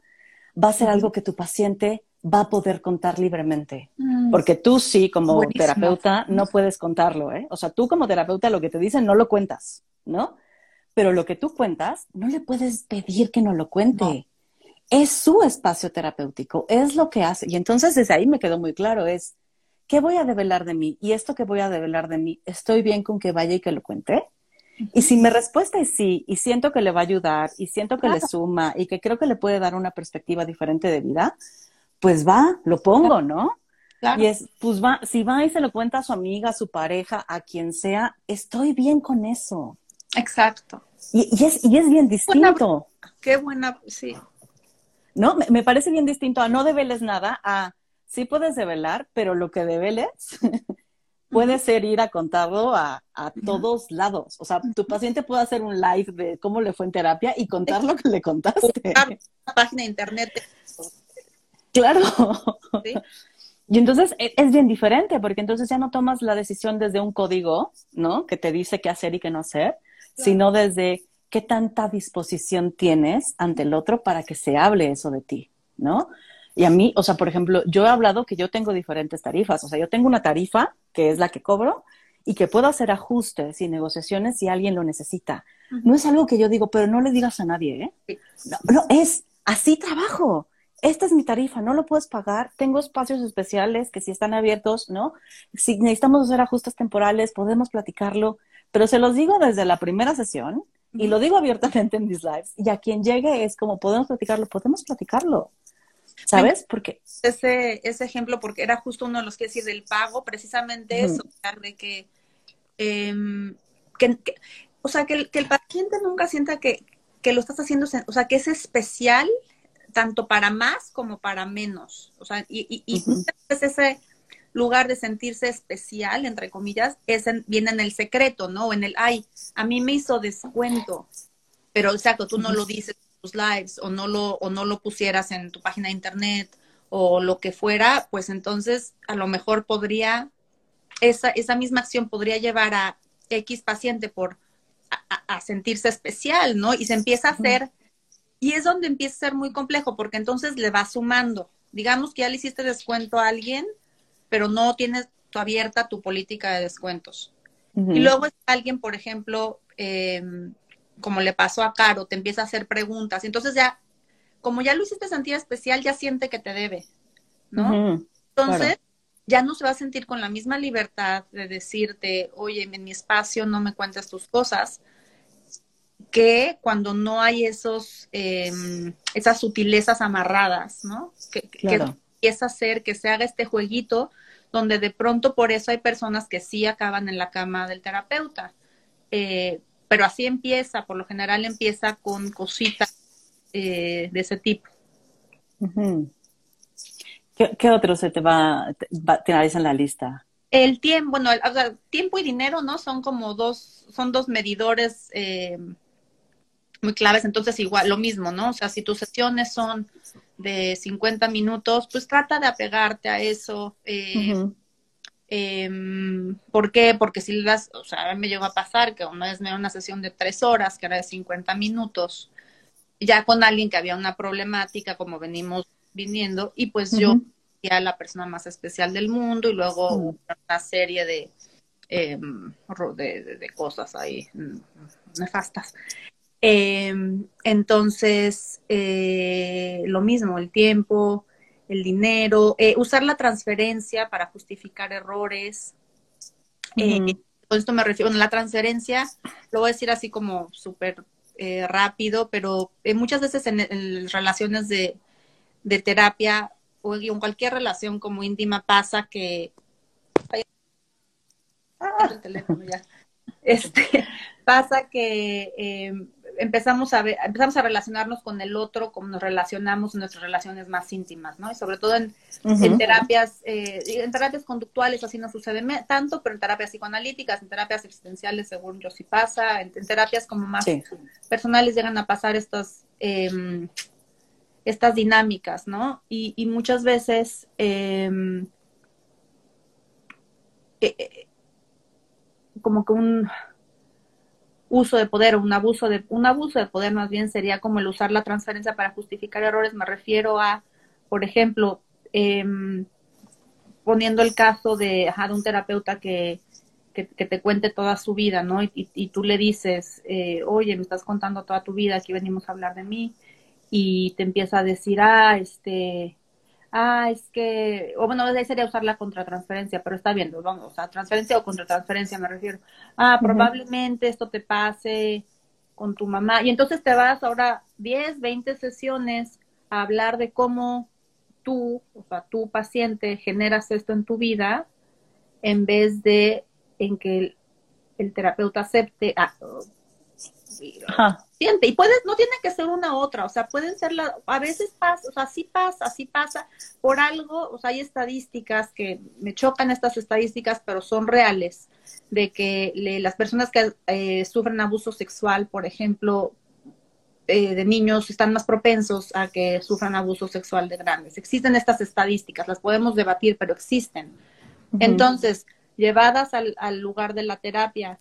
va a ser algo que tu paciente va a poder contar libremente. Mm. Porque tú sí, como terapeuta, no puedes contarlo, ¿eh? O sea, tú como terapeuta lo que te dicen no lo cuentas, ¿no? Pero lo que tú cuentas, no le puedes pedir que no lo cuente. Es su espacio terapéutico, es lo que hace. Y entonces desde ahí me quedó muy claro, es, ¿qué voy a develar de mí? Y esto que voy a develar de mí, ¿estoy bien con que vaya y que lo cuente? Y si mi respuesta es sí, y siento que le va a ayudar, y siento que le suma, y que creo que le puede dar una perspectiva diferente de vida, pues va, lo pongo, ¿no? Y es, pues va, si va y se lo cuenta a su amiga, a su pareja, a quien sea, estoy bien con eso. Exacto. Y, es, y es bien distinto. qué buena, sí. No, me, me, parece bien distinto a no develes nada, a sí puedes develar, pero lo que develes puede ser ir a contarlo a, todos lados. O sea, tu paciente puede hacer un live de cómo le fue en terapia y contar lo que le contaste. Una página de internet. Claro. Y entonces e, es bien diferente, porque entonces ya no tomas la decisión desde un código, ¿no? Que te dice qué hacer y qué no hacer, sino desde qué tanta disposición tienes ante el otro para que se hable eso de ti, ¿no? Y a mí, o sea, por ejemplo, yo he hablado que yo tengo diferentes tarifas, o sea, yo tengo una tarifa que es la que cobro y que puedo hacer ajustes y negociaciones si alguien lo necesita. No es algo que yo digo, pero no le digas a nadie, ¿eh? No, no, es así trabajo. Esta es mi tarifa, no lo puedes pagar. Tengo espacios especiales que si están abiertos, ¿no? Si necesitamos hacer ajustes temporales, podemos platicarlo. Pero se los digo desde la primera sesión y lo digo abiertamente en mis lives. Y a quien llegue es como, podemos platicarlo, podemos platicarlo. ¿Sabes? Porque ese, ese ejemplo, porque era justo uno de los que decir del pago, precisamente eso, de em, que, que, o sea, que el, que el paciente nunca sienta que, que lo estás haciendo, o sea, que es especial tanto para más como para menos. O sea, y, y, y ese lugar de sentirse especial, entre comillas, es viene en el secreto, ¿no? En el, ay, a mí me hizo descuento, pero exacto, tú no lo dices lives o no lo o no lo pusieras en tu página de internet o lo que fuera, pues entonces a lo mejor podría esa esa misma acción podría llevar a X paciente por a, sentirse especial, ¿no? Y se empieza a hacer y es donde empieza a ser muy complejo porque entonces le va sumando. Digamos que ya le hiciste descuento a alguien, pero no tienes tu abierta tu política de descuentos. Y luego alguien, por ejemplo, eh, como le pasó a Caro, te empieza a hacer preguntas. Entonces ya, como ya lo hiciste sentir especial, ya siente que te debe, ¿no? Entonces, ya no se va a sentir con la misma libertad de decirte, oye, en mi espacio no me cuentes tus cosas, que cuando no hay esos, em, esas sutilezas amarradas, ¿no? Que, que empieza a hacer que se haga este jueguito donde de pronto por eso hay personas que sí acaban en la cama del terapeuta. Eh, pero así empieza, por lo general empieza con cositas eh, de ese tipo. ¿Qué, otro se te va, a tener en la lista? El tiempo, bueno, el, tiempo y dinero, ¿no? Son como dos, son dos medidores eh, muy claves, entonces igual, lo mismo, ¿no? O sea, si tus sesiones son de 50 minutos, pues trata de apegarte a eso. Eh, Em, ¿Por qué? Porque si las, o sea, a mí me llegó a pasar que una vez me dio una sesión de tres horas, que era de 50 minutos, ya con alguien que había una problemática, como venimos viniendo, y pues yo era la persona más especial del mundo, y luego una serie de, em, de, de, cosas ahí mm, nefastas. Em, entonces, eh, lo mismo, el tiempo, el dinero, eh, usar la transferencia para justificar errores. Eh, con esto me refiero, bueno, la transferencia, lo voy a decir así como súper eh, rápido, pero muchas veces en, relaciones de, terapia o en cualquier relación como íntima pasa que... Ah, el teléfono ya. Este, pasa que empezamos a ver, empezamos a relacionarnos con el otro como nos relacionamos en nuestras relaciones más íntimas, ¿no? Y sobre todo en, terapias, eh, en terapias conductuales así no sucede tanto, pero en terapias psicoanalíticas, en terapias existenciales, según yo sí pasa, en, terapias como más personales llegan a pasar estas em, estas dinámicas, ¿no? Y, muchas veces em, eh, eh, como que un uso de poder o un abuso de un abuso de poder más bien sería como el usar la transferencia para justificar errores. Me refiero a por ejemplo em, poniendo el caso de, de un terapeuta que, que, te cuente toda su vida no y, y, tú le dices eh, oye me estás contando toda tu vida aquí venimos a hablar de mí y te empieza a decir ah este ah, es que, o bueno, ahí sería usar la contratransferencia, pero está bien, vamos, o sea, transferencia o contratransferencia me refiero. Ah, probablemente esto te pase con tu mamá. Y entonces te vas ahora 10, 20 sesiones a hablar de cómo tú, o sea, tu paciente, generas esto en tu vida, en vez de en que el, terapeuta acepte, ah, siente. Y puedes, no tiene que ser una otra, o sea, pueden ser la, a veces pasa, o sea, sí pasa, sí pasa, por algo, o sea, hay estadísticas que me chocan estas estadísticas, pero son reales, de que las personas que eh, sufren abuso sexual, por ejemplo, eh, de niños están más propensos a que sufran abuso sexual de grandes. Existen estas estadísticas, las podemos debatir, pero existen. Entonces, llevadas al, al lugar de la terapia,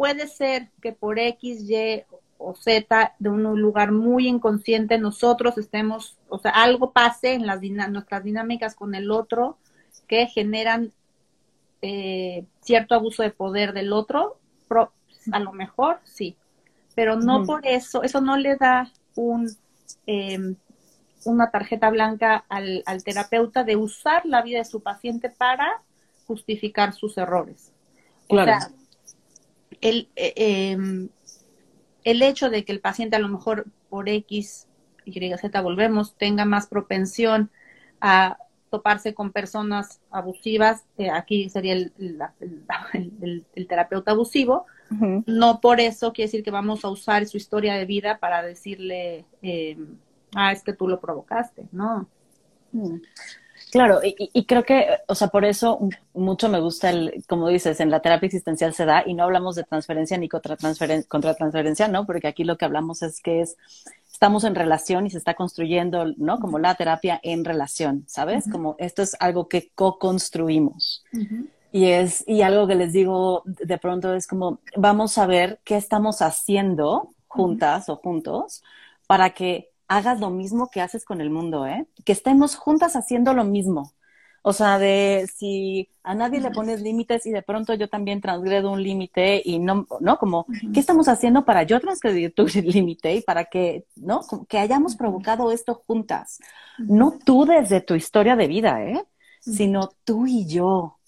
puede ser que por X, Y o Z de un lugar muy inconsciente nosotros estemos, o sea, algo pase en las nuestras dinámicas con el otro que generan eh, cierto abuso de poder del otro, a lo mejor sí, pero no por eso, eso no le da un, em, una tarjeta blanca al, al terapeuta de usar la vida de su paciente para justificar sus errores. Claro. O sea, el, eh, em, el hecho de que el paciente a lo mejor por X, Y, Z, volvemos, tenga más propensión a toparse con personas abusivas, eh, aquí sería el, el, terapeuta abusivo, no por eso quiere decir que vamos a usar su historia de vida para decirle, eh, ah, es que tú lo provocaste, ¿no? Claro, y, creo que, o sea, por eso mucho me gusta el, como dices, en la terapia existencial se da y no hablamos de transferencia ni contra, contra transferencia, ¿no? Porque aquí lo que hablamos es que es, estamos en relación y se está construyendo, ¿no? Como la terapia en relación, ¿sabes? Como esto es algo que co-construimos. Y es, y algo que les digo de pronto es como, vamos a ver qué estamos haciendo juntas o juntos para que hagas lo mismo que haces con el mundo, ¿eh? Que estemos juntas haciendo lo mismo. O sea, de si a nadie le pones límites y de pronto yo también transgredo un límite y no, ¿no? Como, ¿qué estamos haciendo para yo transgredir tu límite y para que, ¿no? que hayamos provocado esto juntas. No tú desde tu historia de vida, ¿eh? Sino tú y yo.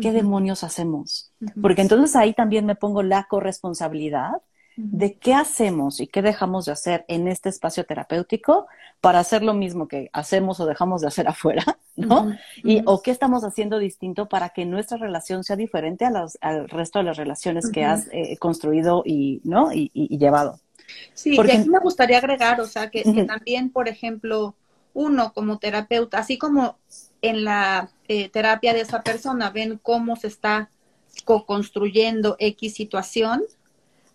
¿Qué demonios hacemos? Porque entonces ahí también me pongo la corresponsabilidad de qué hacemos y qué dejamos de hacer en este espacio terapéutico para hacer lo mismo que hacemos o dejamos de hacer afuera, ¿no? Y o qué estamos haciendo distinto para que nuestra relación sea diferente a los, al resto de las relaciones que has eh, construido y, ¿no? Y, llevado. Sí, Porque... y aquí me gustaría agregar, o sea, que, también, por ejemplo, uno como terapeuta, así como en la eh, terapia de esa persona ven cómo se está co-construyendo X situación,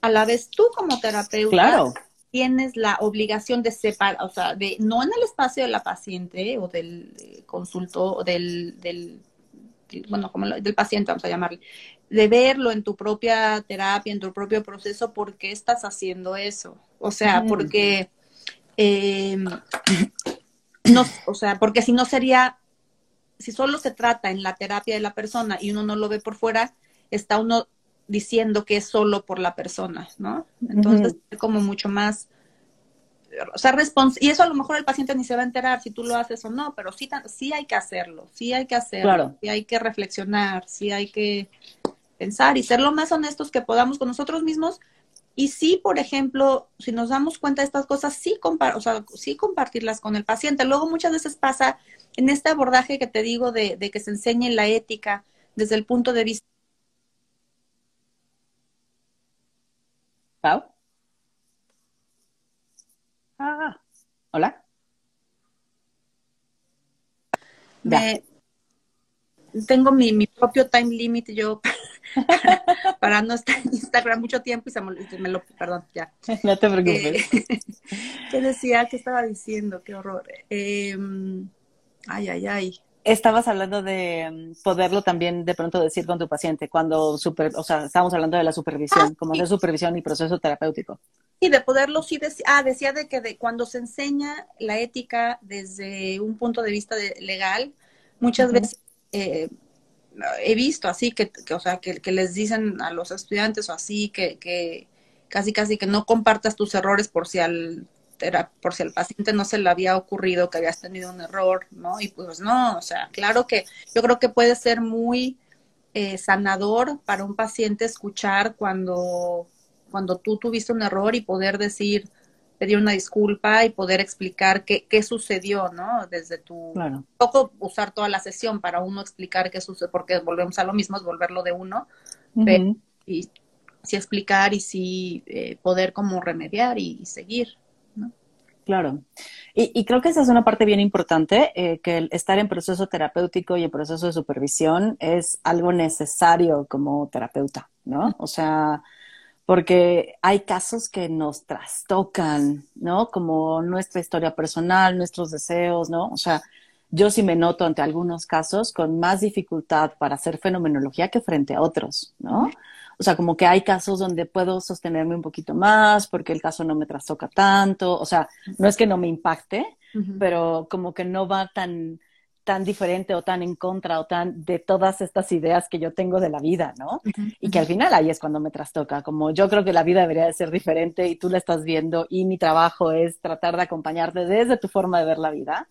a la vez tú como terapeuta tienes la obligación de separar, o sea, de no en el espacio de la paciente o del eh, consulto o del, del bueno, como del paciente, vamos a llamarle, de verlo en tu propia terapia, en tu propio proceso, ¿por qué estás haciendo eso? O sea, porque, eh, no, o sea, porque si no sería, si solo se trata en la terapia de la persona y uno no lo ve por fuera, está uno diciendo que es solo por la persona, ¿no? Entonces, es como mucho más o sea, y eso a lo mejor el paciente ni se va a enterar si tú lo haces o no, pero sí, sí hay que hacerlo, sí hay que hacerlo, sí hay que reflexionar, sí hay que pensar y ser lo más honestos que podamos con nosotros mismos. Y sí, por ejemplo, si nos damos cuenta de estas cosas, sí, o sea, sí compartirlas con el paciente. Luego muchas veces pasa en este abordaje que te digo de, de que se enseñe la ética desde el punto de vista. ¿Pau? Ah, hola. tengo mi, mi, propio time limit yo para no estar en Instagram mucho tiempo y se me, lo, perdón, ya. No te preocupes. Eh, ¿Qué decía? ¿Qué estaba diciendo? Qué horror. Eh, ay, ay, ay estabas hablando de mm, poderlo también de pronto decir con tu paciente cuando super, o sea, estábamos hablando de la supervisión, ah, como hacer supervisión y proceso terapéutico. Sí, de poderlo sí decir, ah, decía de que de cuando se enseña la ética desde un punto de vista legal, muchas veces eh, he visto así que, o sea, que, que, les dicen a los estudiantes o así que, que casi casi que no compartas tus errores por si al era por si al paciente no se le había ocurrido que habías tenido un error, ¿no? Y pues no, o sea, claro que yo creo que puede ser muy eh, sanador para un paciente escuchar cuando, cuando tú tuviste un error y poder decir, pedir una disculpa y poder explicar qué, qué sucedió, ¿no? Desde tu... Claro. poco usar toda la sesión para uno explicar qué sucede, porque volvemos a lo mismo, es volverlo de uno, y sí explicar y sí eh, poder como remediar y seguir. Claro. Y, creo que esa es una parte bien importante, eh, que el estar en proceso terapéutico y en proceso de supervisión es algo necesario como terapeuta, ¿no? O sea, porque hay casos que nos trastocan, ¿no? Como nuestra historia personal, nuestros deseos, ¿no? O sea, yo sí me noto ante algunos casos con más dificultad para hacer fenomenología que frente a otros, ¿no? O sea, como que hay casos donde puedo sostenerme un poquito más porque el caso no me trastoca tanto. O sea, no es que no me impacte, pero como que no va tan, tan diferente o tan en contra o tan de todas estas ideas que yo tengo de la vida, ¿no? Y que al final ahí es cuando me trastoca, como yo creo que la vida debería de ser diferente y tú la estás viendo y mi trabajo es tratar de acompañarte desde tu forma de ver la vida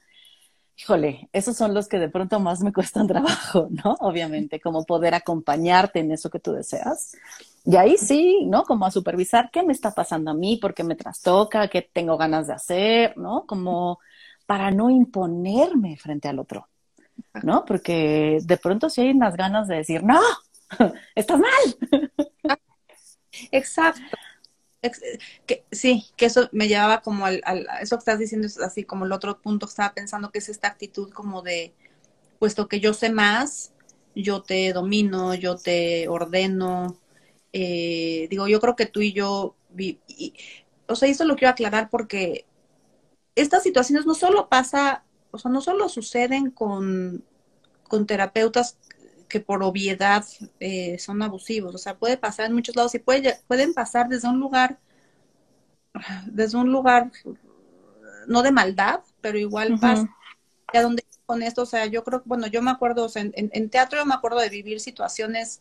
híjole, esos son los que de pronto más me cuestan trabajo, ¿no? Obviamente, como poder acompañarte en eso que tú deseas. Y ahí sí, ¿no? Como a supervisar qué me está pasando a mí, por qué me trastoca, qué tengo ganas de hacer, ¿no? Como para no imponerme frente al otro, ¿no? Porque de pronto sí hay unas ganas de decir, no, estás mal. Exacto sí, que eso me llevaba como al, eso que estás diciendo es así como el otro punto que estaba pensando que es esta actitud como de, puesto que yo sé más, yo te domino, yo te ordeno. Eh, digo, yo creo que tú y yo, o sea, eso lo quiero aclarar porque estas situaciones no solo pasa, o sea, no solo suceden con, con terapeutas que por obviedad eh, son abusivos. O sea, puede pasar en muchos lados y puede, pueden pasar desde un lugar, desde un lugar no de maldad, pero igual pasa. ¿A dónde con esto? O sea, yo creo que, bueno, yo me acuerdo, o sea, en, teatro yo me acuerdo de vivir situaciones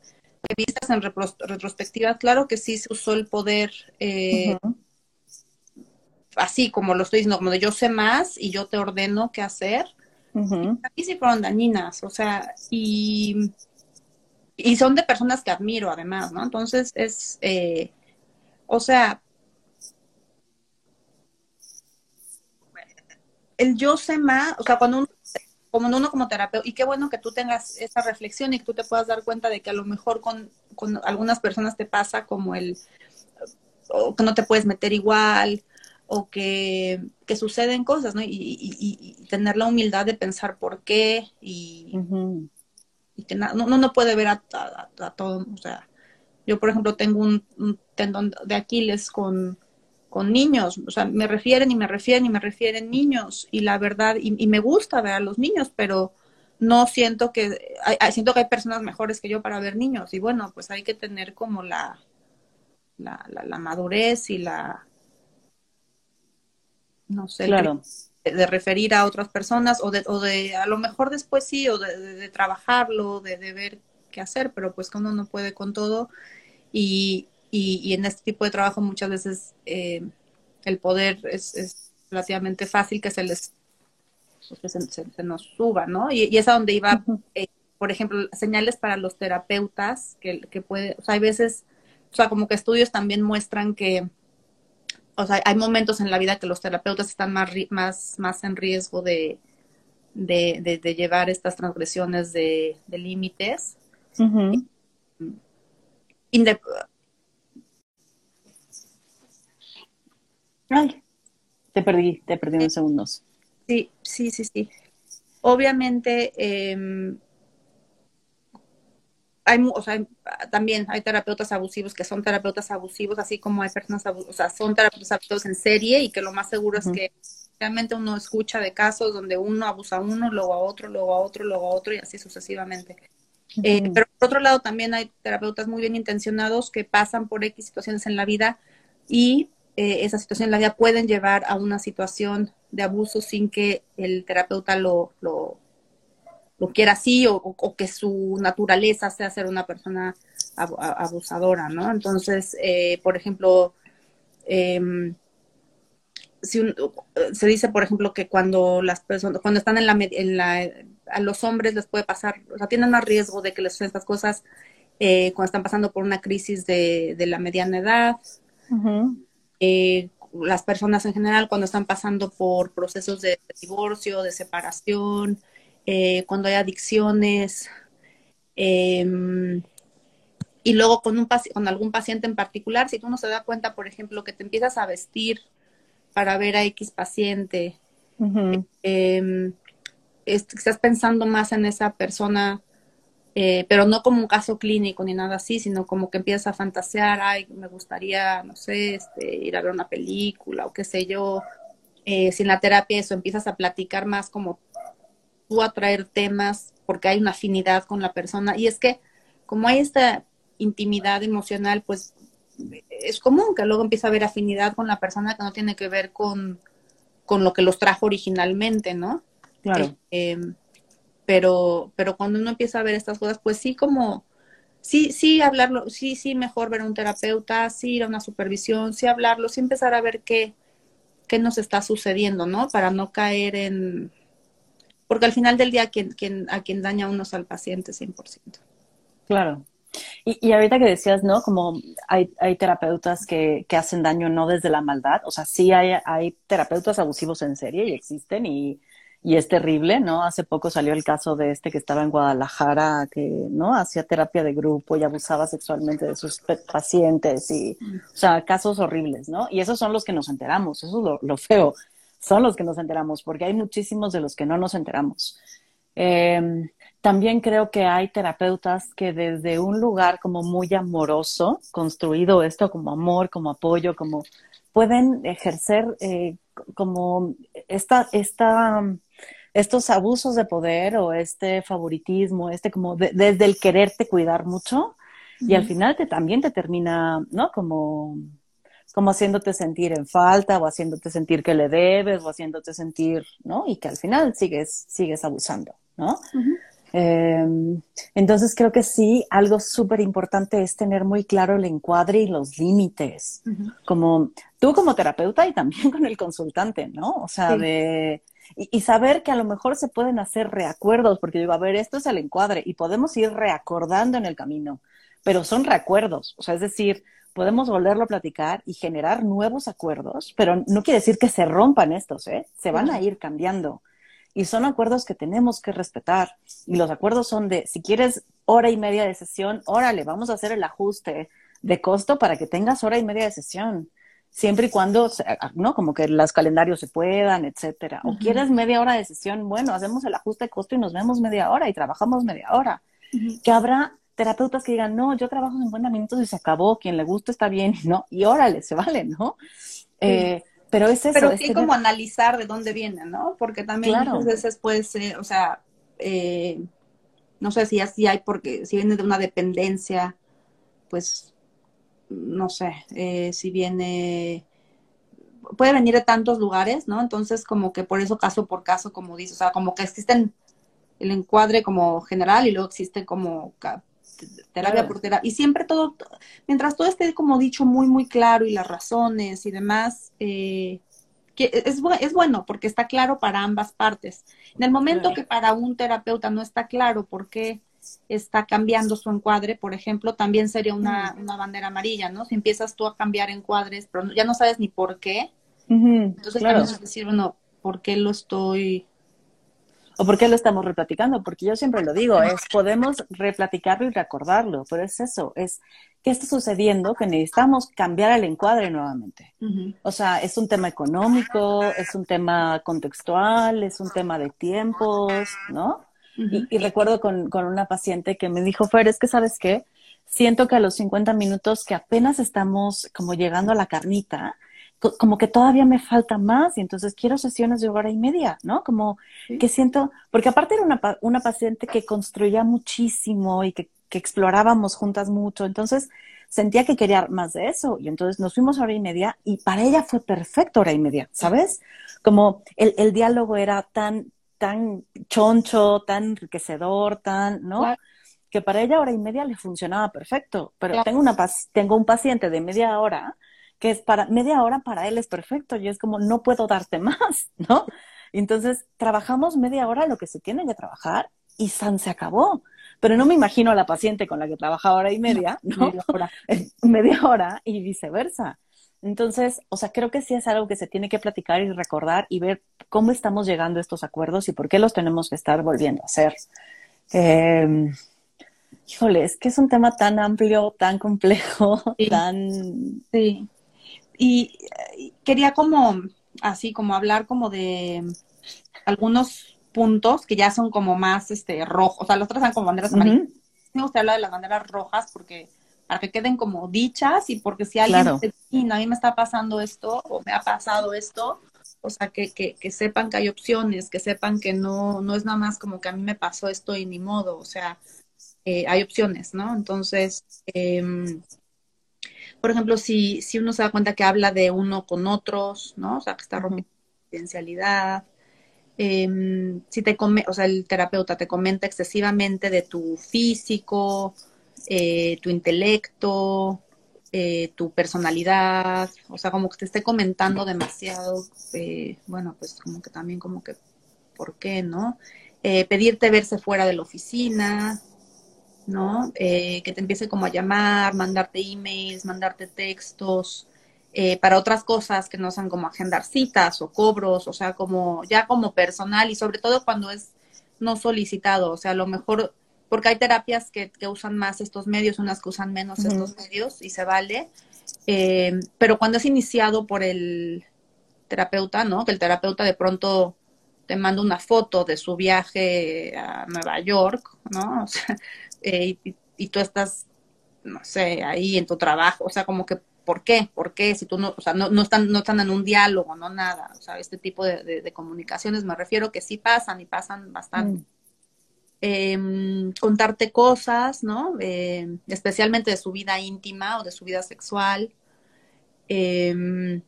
vistas en retrospectiva. Claro que sí se usó el poder. Eh, así como lo estoy diciendo, como de yo sé más y yo te ordeno qué hacer, y sí fueron dañinas, o sea, y, y son de personas que admiro además, ¿no? Entonces es, eh, o sea, el yo sé más, o sea, cuando uno, como uno como terapeuta, y qué bueno que tú tengas esa reflexión y que tú te puedas dar cuenta de que a lo mejor con, con algunas personas te pasa como el, o que no te puedes meter igual, o que, suceden cosas, ¿no? Y, tener la humildad de pensar por qué y, que no, no puede ver a, todo, o sea, yo por ejemplo tengo un, tendón de Aquiles con, con, niños, o sea, me refieren y me refieren y me refieren niños y la verdad, y, me gusta ver a los niños, pero no siento que, siento que hay personas mejores que yo para ver niños y bueno, pues hay que tener como la, la, la, madurez y la, no sé, claro. de, referir a otras personas o de, o de, a lo mejor después sí, o de, trabajarlo, de, ver qué hacer, pero pues que uno no puede con todo y, y, en este tipo de trabajo muchas veces eh, el poder es, es relativamente fácil que se les pues, se, nos suba, ¿no? Y, es a donde iba, eh, por ejemplo, señales para los terapeutas, que, que puede, o sea, hay veces, o sea, como que estudios también muestran que, o sea, hay momentos en la vida que los terapeutas están más, más, más en riesgo de, de, de, llevar estas transgresiones de, límites. Ay, te perdí, te perdí unos segundos. Sí, sí, sí, sí. Obviamente, eh, hay, o sea, también hay terapeutas abusivos que son terapeutas abusivos, así como hay personas abusivas, o sea, son terapeutas abusivos en serie y que lo más seguro es que realmente uno escucha de casos donde uno abusa a uno, luego a otro, luego a otro, luego a otro y así sucesivamente. Eh, pero por otro lado también hay terapeutas muy bien intencionados que pasan por X situaciones en la vida y eh, esa situación en la vida pueden llevar a una situación de abuso sin que el terapeuta lo, lo, quiera así o, que su naturaleza sea ser una persona abusadora, ¿no? Entonces, eh, por ejemplo, em, si se dice, por ejemplo, que cuando las personas, cuando están en la, en la, a los hombres les puede pasar, o sea, tienen más riesgo de que les suceden estas cosas eh, cuando están pasando por una crisis de, de la mediana edad, eh, las personas en general cuando están pasando por procesos de divorcio, de separación, eh, cuando hay adicciones, em, y luego con, un con algún paciente en particular, si tú no se da cuenta, por ejemplo, que te empiezas a vestir para ver a X paciente, em, estás pensando más en esa persona eh, pero no como un caso clínico ni nada así, sino como que empiezas a fantasear, ay, me gustaría, no sé, este, ir a ver una película o qué sé yo. Eh, si en la terapia eso empiezas a platicar más como tú a traer temas porque hay una afinidad con la persona. Y es que como hay esta intimidad emocional, pues es común que luego empiece a haber afinidad con la persona que no tiene que ver con, con lo que los trajo originalmente, ¿no? Claro. Eh, em, pero, pero cuando uno empieza a ver estas cosas, pues sí como, sí, sí hablarlo, sí, sí mejor ver a un terapeuta, sí ir a una supervisión, sí hablarlo, sí empezar a ver qué, qué nos está sucediendo, ¿no? Para no caer en, porque al final del día quien, a quien daña uno es al paciente 100%. Claro. Y, y ahorita que decías, ¿no? Como hay, hay terapeutas que, que hacen daño no desde la maldad, o sea, sí hay, hay terapeutas abusivos en serie y existen y y es terrible, ¿no? Hace poco salió el caso de este que estaba en Guadalajara, que, ¿no? Hacía terapia de grupo y abusaba sexualmente de sus pacientes y, o sea, casos horribles, ¿no? Y esos son los que nos enteramos, eso es lo, feo, son los que nos enteramos, porque hay muchísimos de los que no nos enteramos. Em, también creo que hay terapeutas que desde un lugar como muy amoroso, construido esto como amor, como apoyo, como pueden ejercer eh, como esta, esta estos abusos de poder o este favoritismo, este como desde el quererte cuidar mucho y al final te también te termina, ¿no? Como como haciéndote sentir en falta o haciéndote sentir que le debes o haciéndote sentir, ¿no? Y que al final sigues sigues abusando, ¿no? Em, entonces creo que sí, algo súper importante es tener muy claro el encuadre y los límites, como tú como terapeuta y también con el consultante, ¿no? O sea, de y, saber que a lo mejor se pueden hacer reacuerdos, porque digo, a ver, esto es el encuadre y podemos ir reacordando en el camino, pero son recuerdos, o sea, es decir, podemos volverlo a platicar y generar nuevos acuerdos, pero no quiere decir que se rompan estos, ¿eh? Se van a ir cambiando. Y son acuerdos que tenemos que respetar. Y los acuerdos son de, si quieres hora y media de sesión, órale, vamos a hacer el ajuste de costo para que tengas hora y media de sesión siempre y cuando, ¿no? Como que los calendarios se puedan, etcétera. O quieres media hora de sesión, bueno, hacemos el ajuste de costo y nos vemos media hora y trabajamos media hora. Que habrá terapeutas que digan, no, yo trabajo 50 minutos y se acabó, quien le guste está bien, ¿no? Y órale, se vale, ¿no? Eh, pero es eso. Pero sí como analizar de dónde viene, ¿no? Porque también muchas veces puede ser, o sea, eh, no sé si así hay, porque si viene de una dependencia, pues, no sé, eh, si viene, puede venir de tantos lugares, ¿no? Entonces, como que por eso caso por caso, como dices, o sea, como que existen el encuadre como general y luego existe como terapia por terapia. Y siempre todo, mientras todo esté como dicho muy, muy claro y las razones y demás, eh, que es, es bueno porque está claro para ambas partes. En el momento que para un terapeuta no está claro por qué está cambiando su encuadre, por ejemplo, también sería una, una bandera amarilla, ¿no? Si empiezas tú a cambiar encuadres, pero ya no sabes ni por qué, entonces también es decir, bueno, ¿por qué lo estoy ¿O por qué lo estamos replaticando? Porque yo siempre lo digo, es podemos replaticarlo y recordarlo, pero es eso, es qué está sucediendo que necesitamos cambiar el encuadre nuevamente. O sea, es un tema económico, es un tema contextual, es un tema de tiempos, ¿no? y, recuerdo con, con, una paciente que me dijo, Fer, es que sabes qué, siento que a los 50 minutos que apenas estamos como llegando a la carnita, como que todavía me falta más y entonces quiero sesiones de hora y media, ¿no? Como que siento, porque aparte era una, una paciente que construía muchísimo y que, que, explorábamos juntas mucho, entonces sentía que quería más de eso y entonces nos fuimos a hora y media y para ella fue perfecto hora y media, ¿sabes? Como el, el diálogo era tan, tan choncho, tan enriquecedor, tan, ¿no? Que para ella hora y media le funcionaba perfecto, pero tengo, una, tengo un paciente de media hora que es para media hora para él es perfecto y es como no puedo darte más, ¿no? Entonces trabajamos media hora lo que se tiene que trabajar y San se acabó. Pero no me imagino a la paciente con la que trabaja hora y media, ¿no? Media hora. media hora y viceversa. Entonces, o sea, creo que sí es algo que se tiene que platicar y recordar y ver cómo estamos llegando a estos acuerdos y por qué los tenemos que estar volviendo a hacer. Eh, híjole, es que es un tema tan amplio, tan complejo, tan... Sí y, quería como, así, como hablar como de algunos puntos que ya son como más este rojos, o sea, los otros son como banderas amarillas. Me gustaría hablar de las banderas rojas porque para que queden como dichas y porque si alguien claro. dice, a mí me está pasando esto o me ha pasado esto, o sea, que, que, que, sepan que hay opciones, que sepan que no, no es nada más como que a mí me pasó esto y ni modo, o sea, eh, hay opciones, ¿no? Entonces, eh, por ejemplo, si, si uno se da cuenta que habla de uno con otros, ¿no? O sea, que está rompiendo confidencialidad. Eh, si te come, o sea, el terapeuta te comenta excesivamente de tu físico, eh, tu intelecto, eh, tu personalidad, o sea, como que te esté comentando demasiado, eh, bueno, pues como que también como que, ¿por qué, no? Eh, pedirte verse fuera de la oficina, ¿no? Eh, que te empiece como a llamar, mandarte emails, mandarte textos, eh, para otras cosas que no sean como agendar citas o cobros, o sea, como ya como personal y sobre todo cuando es no solicitado, o sea, a lo mejor, porque hay terapias que, que usan más estos medios, unas que usan menos estos medios y se vale, eh, pero cuando es iniciado por el terapeuta, ¿no? Que el terapeuta de pronto te manda una foto de su viaje a Nueva York, ¿no? O sea, eh, y, tú estás, no sé, ahí en tu trabajo, o sea, como que, ¿por qué? ¿Por qué? Si tú no, o sea, no, no, están, no están en un diálogo, no nada, o sea, este tipo de, comunicaciones me refiero que sí pasan y pasan bastante. Mm. Em, contarte cosas, ¿no? Em, especialmente de su vida íntima o de su vida sexual. Eh,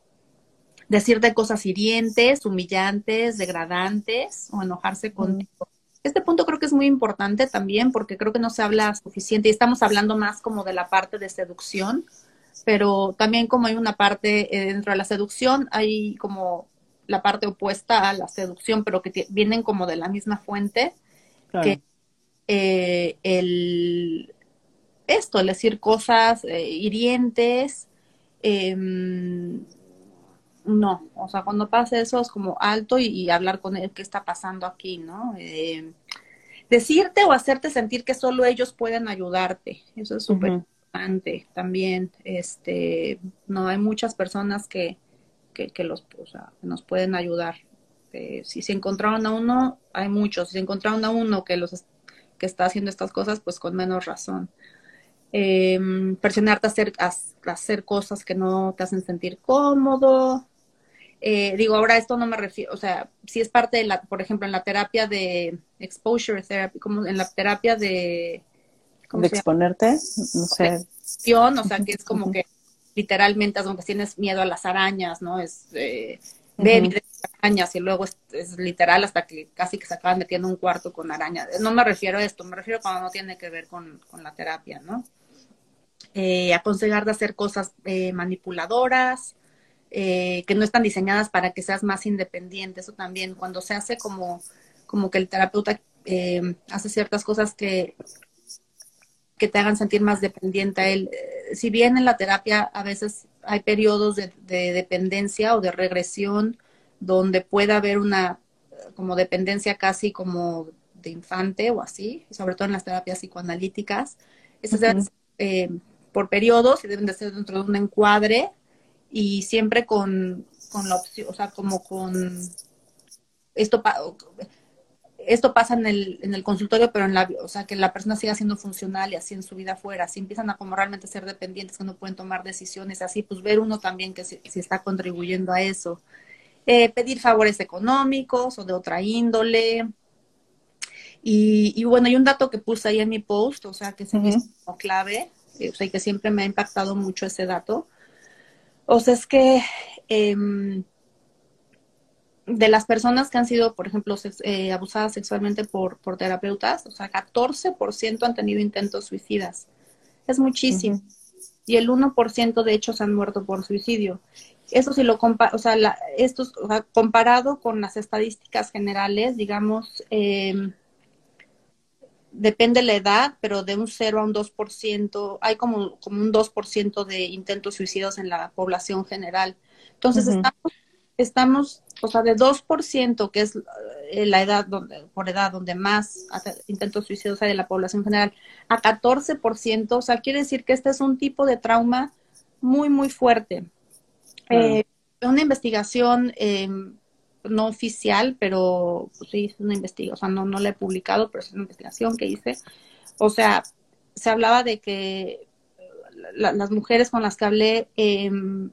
decirte cosas hirientes, humillantes, degradantes o enojarse contigo. Este punto creo que es muy importante también porque creo que no se habla suficiente y estamos hablando más como de la parte de seducción, pero también como hay una parte eh, dentro de la seducción, hay como la parte opuesta a la seducción, pero que vienen como de la misma fuente, que eh, el, esto, el decir cosas eh, hirientes, eh, no, o sea, cuando pasa eso es como alto y, hablar con él qué está pasando aquí, ¿no? Eh, decirte o hacerte sentir que solo ellos pueden ayudarte, eso es súper importante también. Este, no hay muchas personas que, que, que los, o sea, que nos pueden ayudar. Eh, si se encontraron a uno, hay muchos. Si se encontraron a uno que los que está haciendo estas cosas, pues con menos razón. Eh, presionarte a hacer, a hacer cosas que no te hacen sentir cómodo, Eh, digo, ahora esto no me refiero, o sea, si es parte de la, por ejemplo, en la terapia de exposure therapy, como en la terapia de... ¿De exponerte? No sé. O sea, que es como que literalmente, aunque tienes miedo a las arañas, ¿no? Es eh, de arañas y luego es, literal hasta que casi que se acaban metiendo un cuarto con arañas. No me refiero a esto, me refiero cuando no tiene que ver con, con la terapia, ¿no? Eh, aconsejar de hacer cosas eh, manipuladoras, eh, que no están diseñadas para que seas más independiente. Eso también, cuando se hace como, como que el terapeuta eh, hace ciertas cosas que, que te hagan sentir más dependiente a él. Eh, si bien en la terapia a veces hay periodos de, dependencia o de regresión donde puede haber una como dependencia casi como de infante o así, sobre todo en las terapias psicoanalíticas, esas deben ser, por periodos y deben de ser dentro de un encuadre y siempre con, con la opción, o sea, como con esto, esto pasa en el, en el consultorio, pero en la, o sea, que la persona siga siendo funcional y así en su vida afuera, si empiezan a como realmente ser dependientes, que no pueden tomar decisiones, así, pues ver uno también que si, está contribuyendo a eso. Eh, pedir favores económicos o de otra índole. Y, y, bueno, hay un dato que puse ahí en mi post, o sea, que se me como clave, o sea, y que siempre me ha impactado mucho ese dato, o sea, es que em, de las personas que han sido, por ejemplo, eh, abusadas sexualmente por, por terapeutas, o sea, 14% han tenido intentos suicidas. Es muchísimo. Y el 1% de hecho se han muerto por suicidio. Eso si lo compa o sea, esto, comparado con las estadísticas generales, digamos, eh, depende la edad, pero de un 0 a un 2%, hay como, como un 2% de intentos suicidios en la población general. Entonces, estamos, estamos, o sea, de 2%, que es eh, la edad, donde, por edad, donde más intentos suicidios hay de la población general, a 14%, o sea, quiere decir que este es un tipo de trauma muy, muy fuerte. Eh, una investigación eh, no oficial, pero pues, sí, es una investigación, o sea, no, no la he publicado, pero es una investigación que hice. O sea, se hablaba de que las mujeres con las que hablé, em,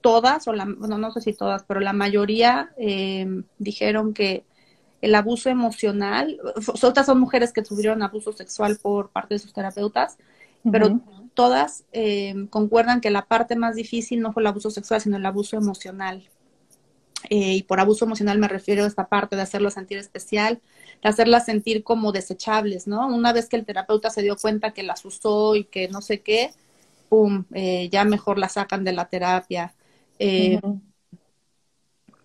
todas, o la, bueno, no sé si todas, pero la mayoría em, dijeron que el abuso emocional, otras son mujeres que tuvieron abuso sexual por parte de sus terapeutas, pero todas eh, concuerdan que la parte más difícil no fue el abuso sexual, sino el abuso emocional. Eh, y por abuso emocional me refiero a esta parte de hacerlo sentir especial, de hacerlas sentir como desechables, ¿no? Una vez que el terapeuta se dio cuenta que las usó y que no sé qué, pum, eh, ya mejor la sacan de la terapia.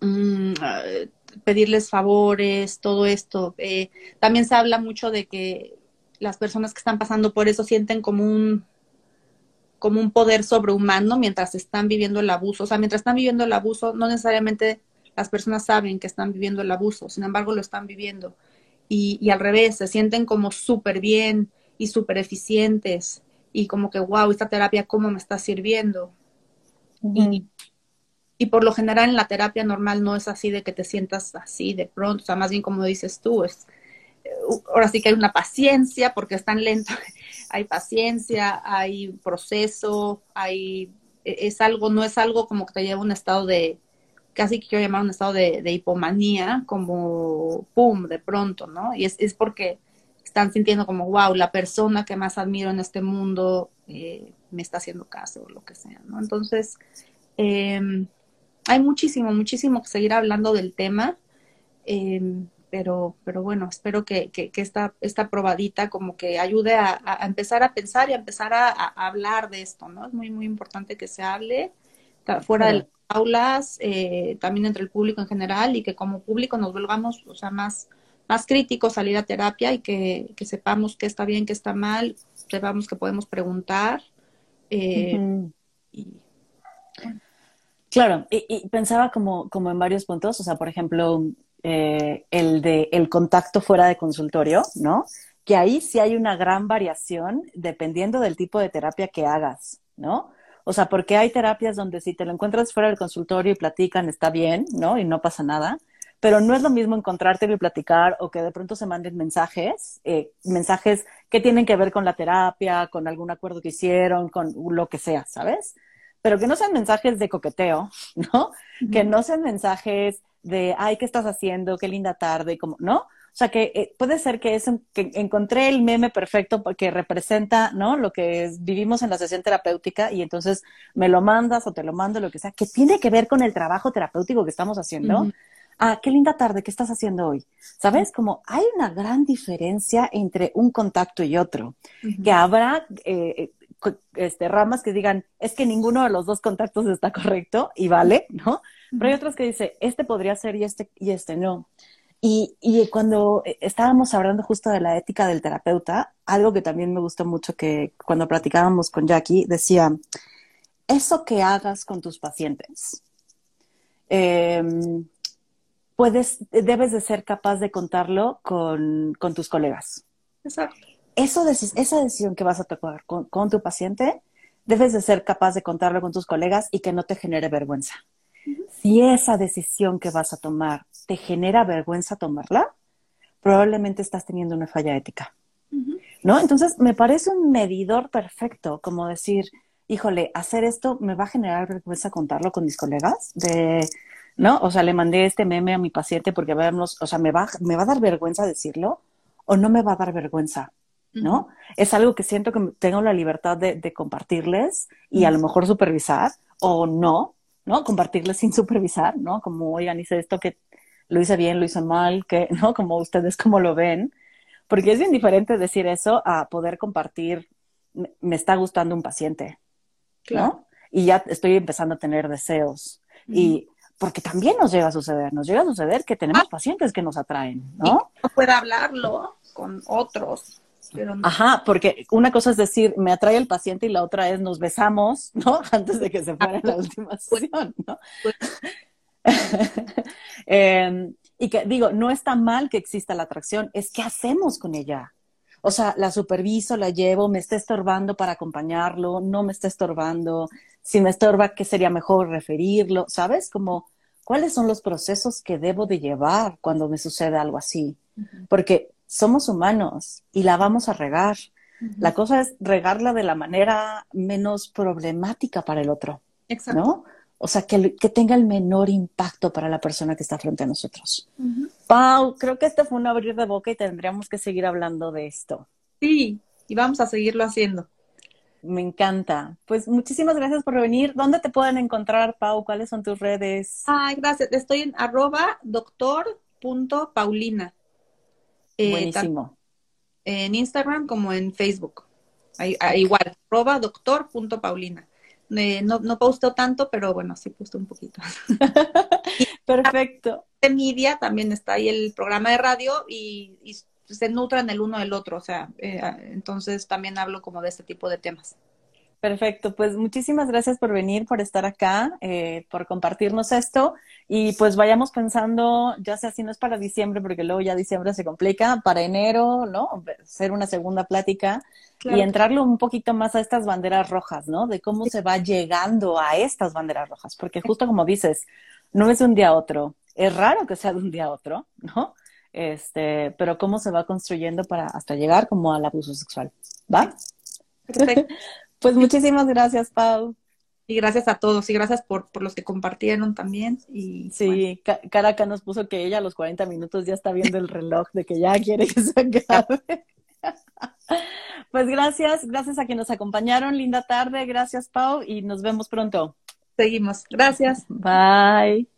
Mm, pedirles favores, todo esto. también se habla mucho de que las personas que están pasando por eso sienten como un como un poder sobrehumano mientras están viviendo el abuso. O sea, mientras están viviendo el abuso, no necesariamente las personas saben que están viviendo el abuso, sin embargo lo están viviendo. Y, al revés, se sienten como súper bien y súper eficientes y como que, wow, esta terapia, ¿cómo me está sirviendo? y, y por lo general en la terapia normal no es así de que te sientas así de pronto, o sea, más bien como dices tú, es, ahora sí que hay una paciencia porque es tan lento, hay paciencia, hay proceso, hay, e, es algo, no es algo como que te lleva a un estado de, casi que quiero llamar un estado de, hipomanía, como pum, de pronto, ¿no? Y es, es porque están sintiendo como, wow, la persona que más admiro en este mundo eh, me está haciendo caso o lo que sea, ¿no? Entonces, em, hay muchísimo, muchísimo que seguir hablando del tema. Eh, pero, pero bueno, espero que, que, esta, esta probadita como que ayude a, empezar a pensar y a empezar a, hablar de esto, ¿no? Es muy, muy importante que se hable fuera de las aulas, eh, también entre el público en general y que como público nos volvamos, o sea, más, más críticos, salir a terapia y que, que sepamos qué está bien, qué está mal, sepamos que podemos preguntar. Eh, Claro, y, y, pensaba como, como en varios puntos, o sea, por ejemplo, eh, el de el contacto fuera de consultorio, ¿no? Que ahí sí hay una gran variación dependiendo del tipo de terapia que hagas, ¿no? O sea, porque hay terapias donde si te lo encuentras fuera del consultorio y platican, está bien, ¿no? Y no pasa nada. Pero no es lo mismo encontrarte y platicar o que de pronto se manden mensajes, eh, mensajes que tienen que ver con la terapia, con algún acuerdo que hicieron, con lo que sea, ¿sabes? pero que no sean mensajes de coqueteo, ¿no? Que no sean mensajes de, ay, ¿qué estás haciendo? Qué linda tarde, como, ¿no? O sea, que eh, puede ser que, es, que encontré el meme perfecto porque representa, ¿no? Lo que vivimos en la sesión terapéutica y entonces me lo mandas o te lo mando, lo que sea, que tiene que ver con el trabajo terapéutico que estamos haciendo. Ah, qué linda tarde, ¿qué estás haciendo hoy? ¿Sabes? Como hay una gran diferencia entre un contacto y otro, que habrá eh, este, ramas que digan, es que ninguno de los dos contactos está correcto y vale, ¿no? Pero hay otros que dicen, este podría ser y este, y este no. Y, y, cuando estábamos hablando justo de la ética del terapeuta, algo que también me gustó mucho que cuando platicábamos con Jackie, decía, eso que hagas con tus pacientes, em, puedes, debes de ser capaz de contarlo con, con tus colegas. Exacto. Eso, esa decisión que vas a tomar con, con tu paciente, debes de ser capaz de contarlo con tus colegas y que no te genere vergüenza. Si esa decisión que vas a tomar te genera vergüenza tomarla, probablemente estás teniendo una falla ética. ¿No? Entonces, me parece un medidor perfecto, como decir, híjole, hacer esto me va a generar vergüenza contarlo con mis colegas, de, ¿no? O sea, le mandé este meme a mi paciente porque vernos, o sea, me va, me va a dar vergüenza decirlo o no me va a dar vergüenza, ¿no? Es algo que siento que tengo la libertad de, de compartirles y a lo mejor supervisar o no, ¿no? Compartirles sin supervisar, ¿no? Como, oigan, hice esto que lo hice bien, lo hice mal, que, ¿no? Como ustedes como lo ven. Porque es indiferente decir eso a poder compartir, me está gustando un paciente, ¿no? Y ya estoy empezando a tener deseos. Y porque también nos llega a suceder, nos llega a suceder que tenemos ah. pacientes que nos atraen, ¿no? no puede hablarlo con otros. Ajá, porque una cosa es decir, me atrae el paciente y la otra es nos besamos, ¿no? Antes de que se fuera la última sesión, ¿no? Em, y que digo, no está mal que exista la atracción, es qué hacemos con ella. O sea, la superviso, la llevo, me está estorbando para acompañarlo, no me está estorbando. Si me estorba, ¿qué sería mejor referirlo? ¿Sabes? Como, ¿cuáles son los procesos que debo de llevar cuando me sucede algo así? Porque somos humanos y la vamos a regar. La cosa es regarla de la manera menos problemática para el otro. Exacto. ¿no? O sea, que, tenga el menor impacto para la persona que está frente a nosotros. Pau, creo que este fue un abrir de boca y tendríamos que seguir hablando de esto. Sí, y vamos a seguirlo haciendo. Me encanta. Pues muchísimas gracias por venir. ¿Dónde te pueden encontrar, Pau? ¿Cuáles son tus redes? Ay, gracias. Estoy en arroba doctor.paulina. Eh, Buenísimo. En Instagram como en Facebook. igual, arroba doctor.paulina. Eh, no, no posteo tanto, pero bueno, sí posteo un poquito. Perfecto. De media también está ahí el programa de radio y, se nutran el uno del otro, o sea, eh, entonces también hablo como de este tipo de temas. Perfecto, pues muchísimas gracias por venir, por estar acá, eh, por compartirnos esto y pues vayamos pensando, ya sea si no es para diciembre, porque luego ya diciembre se complica, para enero, ¿no? Hacer una segunda plática y entrarle un poquito más a estas banderas rojas, ¿no? De cómo se va llegando a estas banderas rojas, porque justo como dices, no es de un día a otro, es raro que sea de un día a otro, ¿no? Este, pero cómo se va construyendo para hasta llegar como al abuso sexual, ¿va? Perfecto. Pues muchísimas gracias, Pau. Y gracias a todos, y gracias por, por los que compartieron también. Y, sí, Caraca nos puso que ella a los 40 minutos ya está viendo el reloj de que ya quiere que se acabe. pues gracias, gracias a quienes nos acompañaron. Linda tarde, gracias Pau y nos vemos pronto. Seguimos. Gracias. Bye.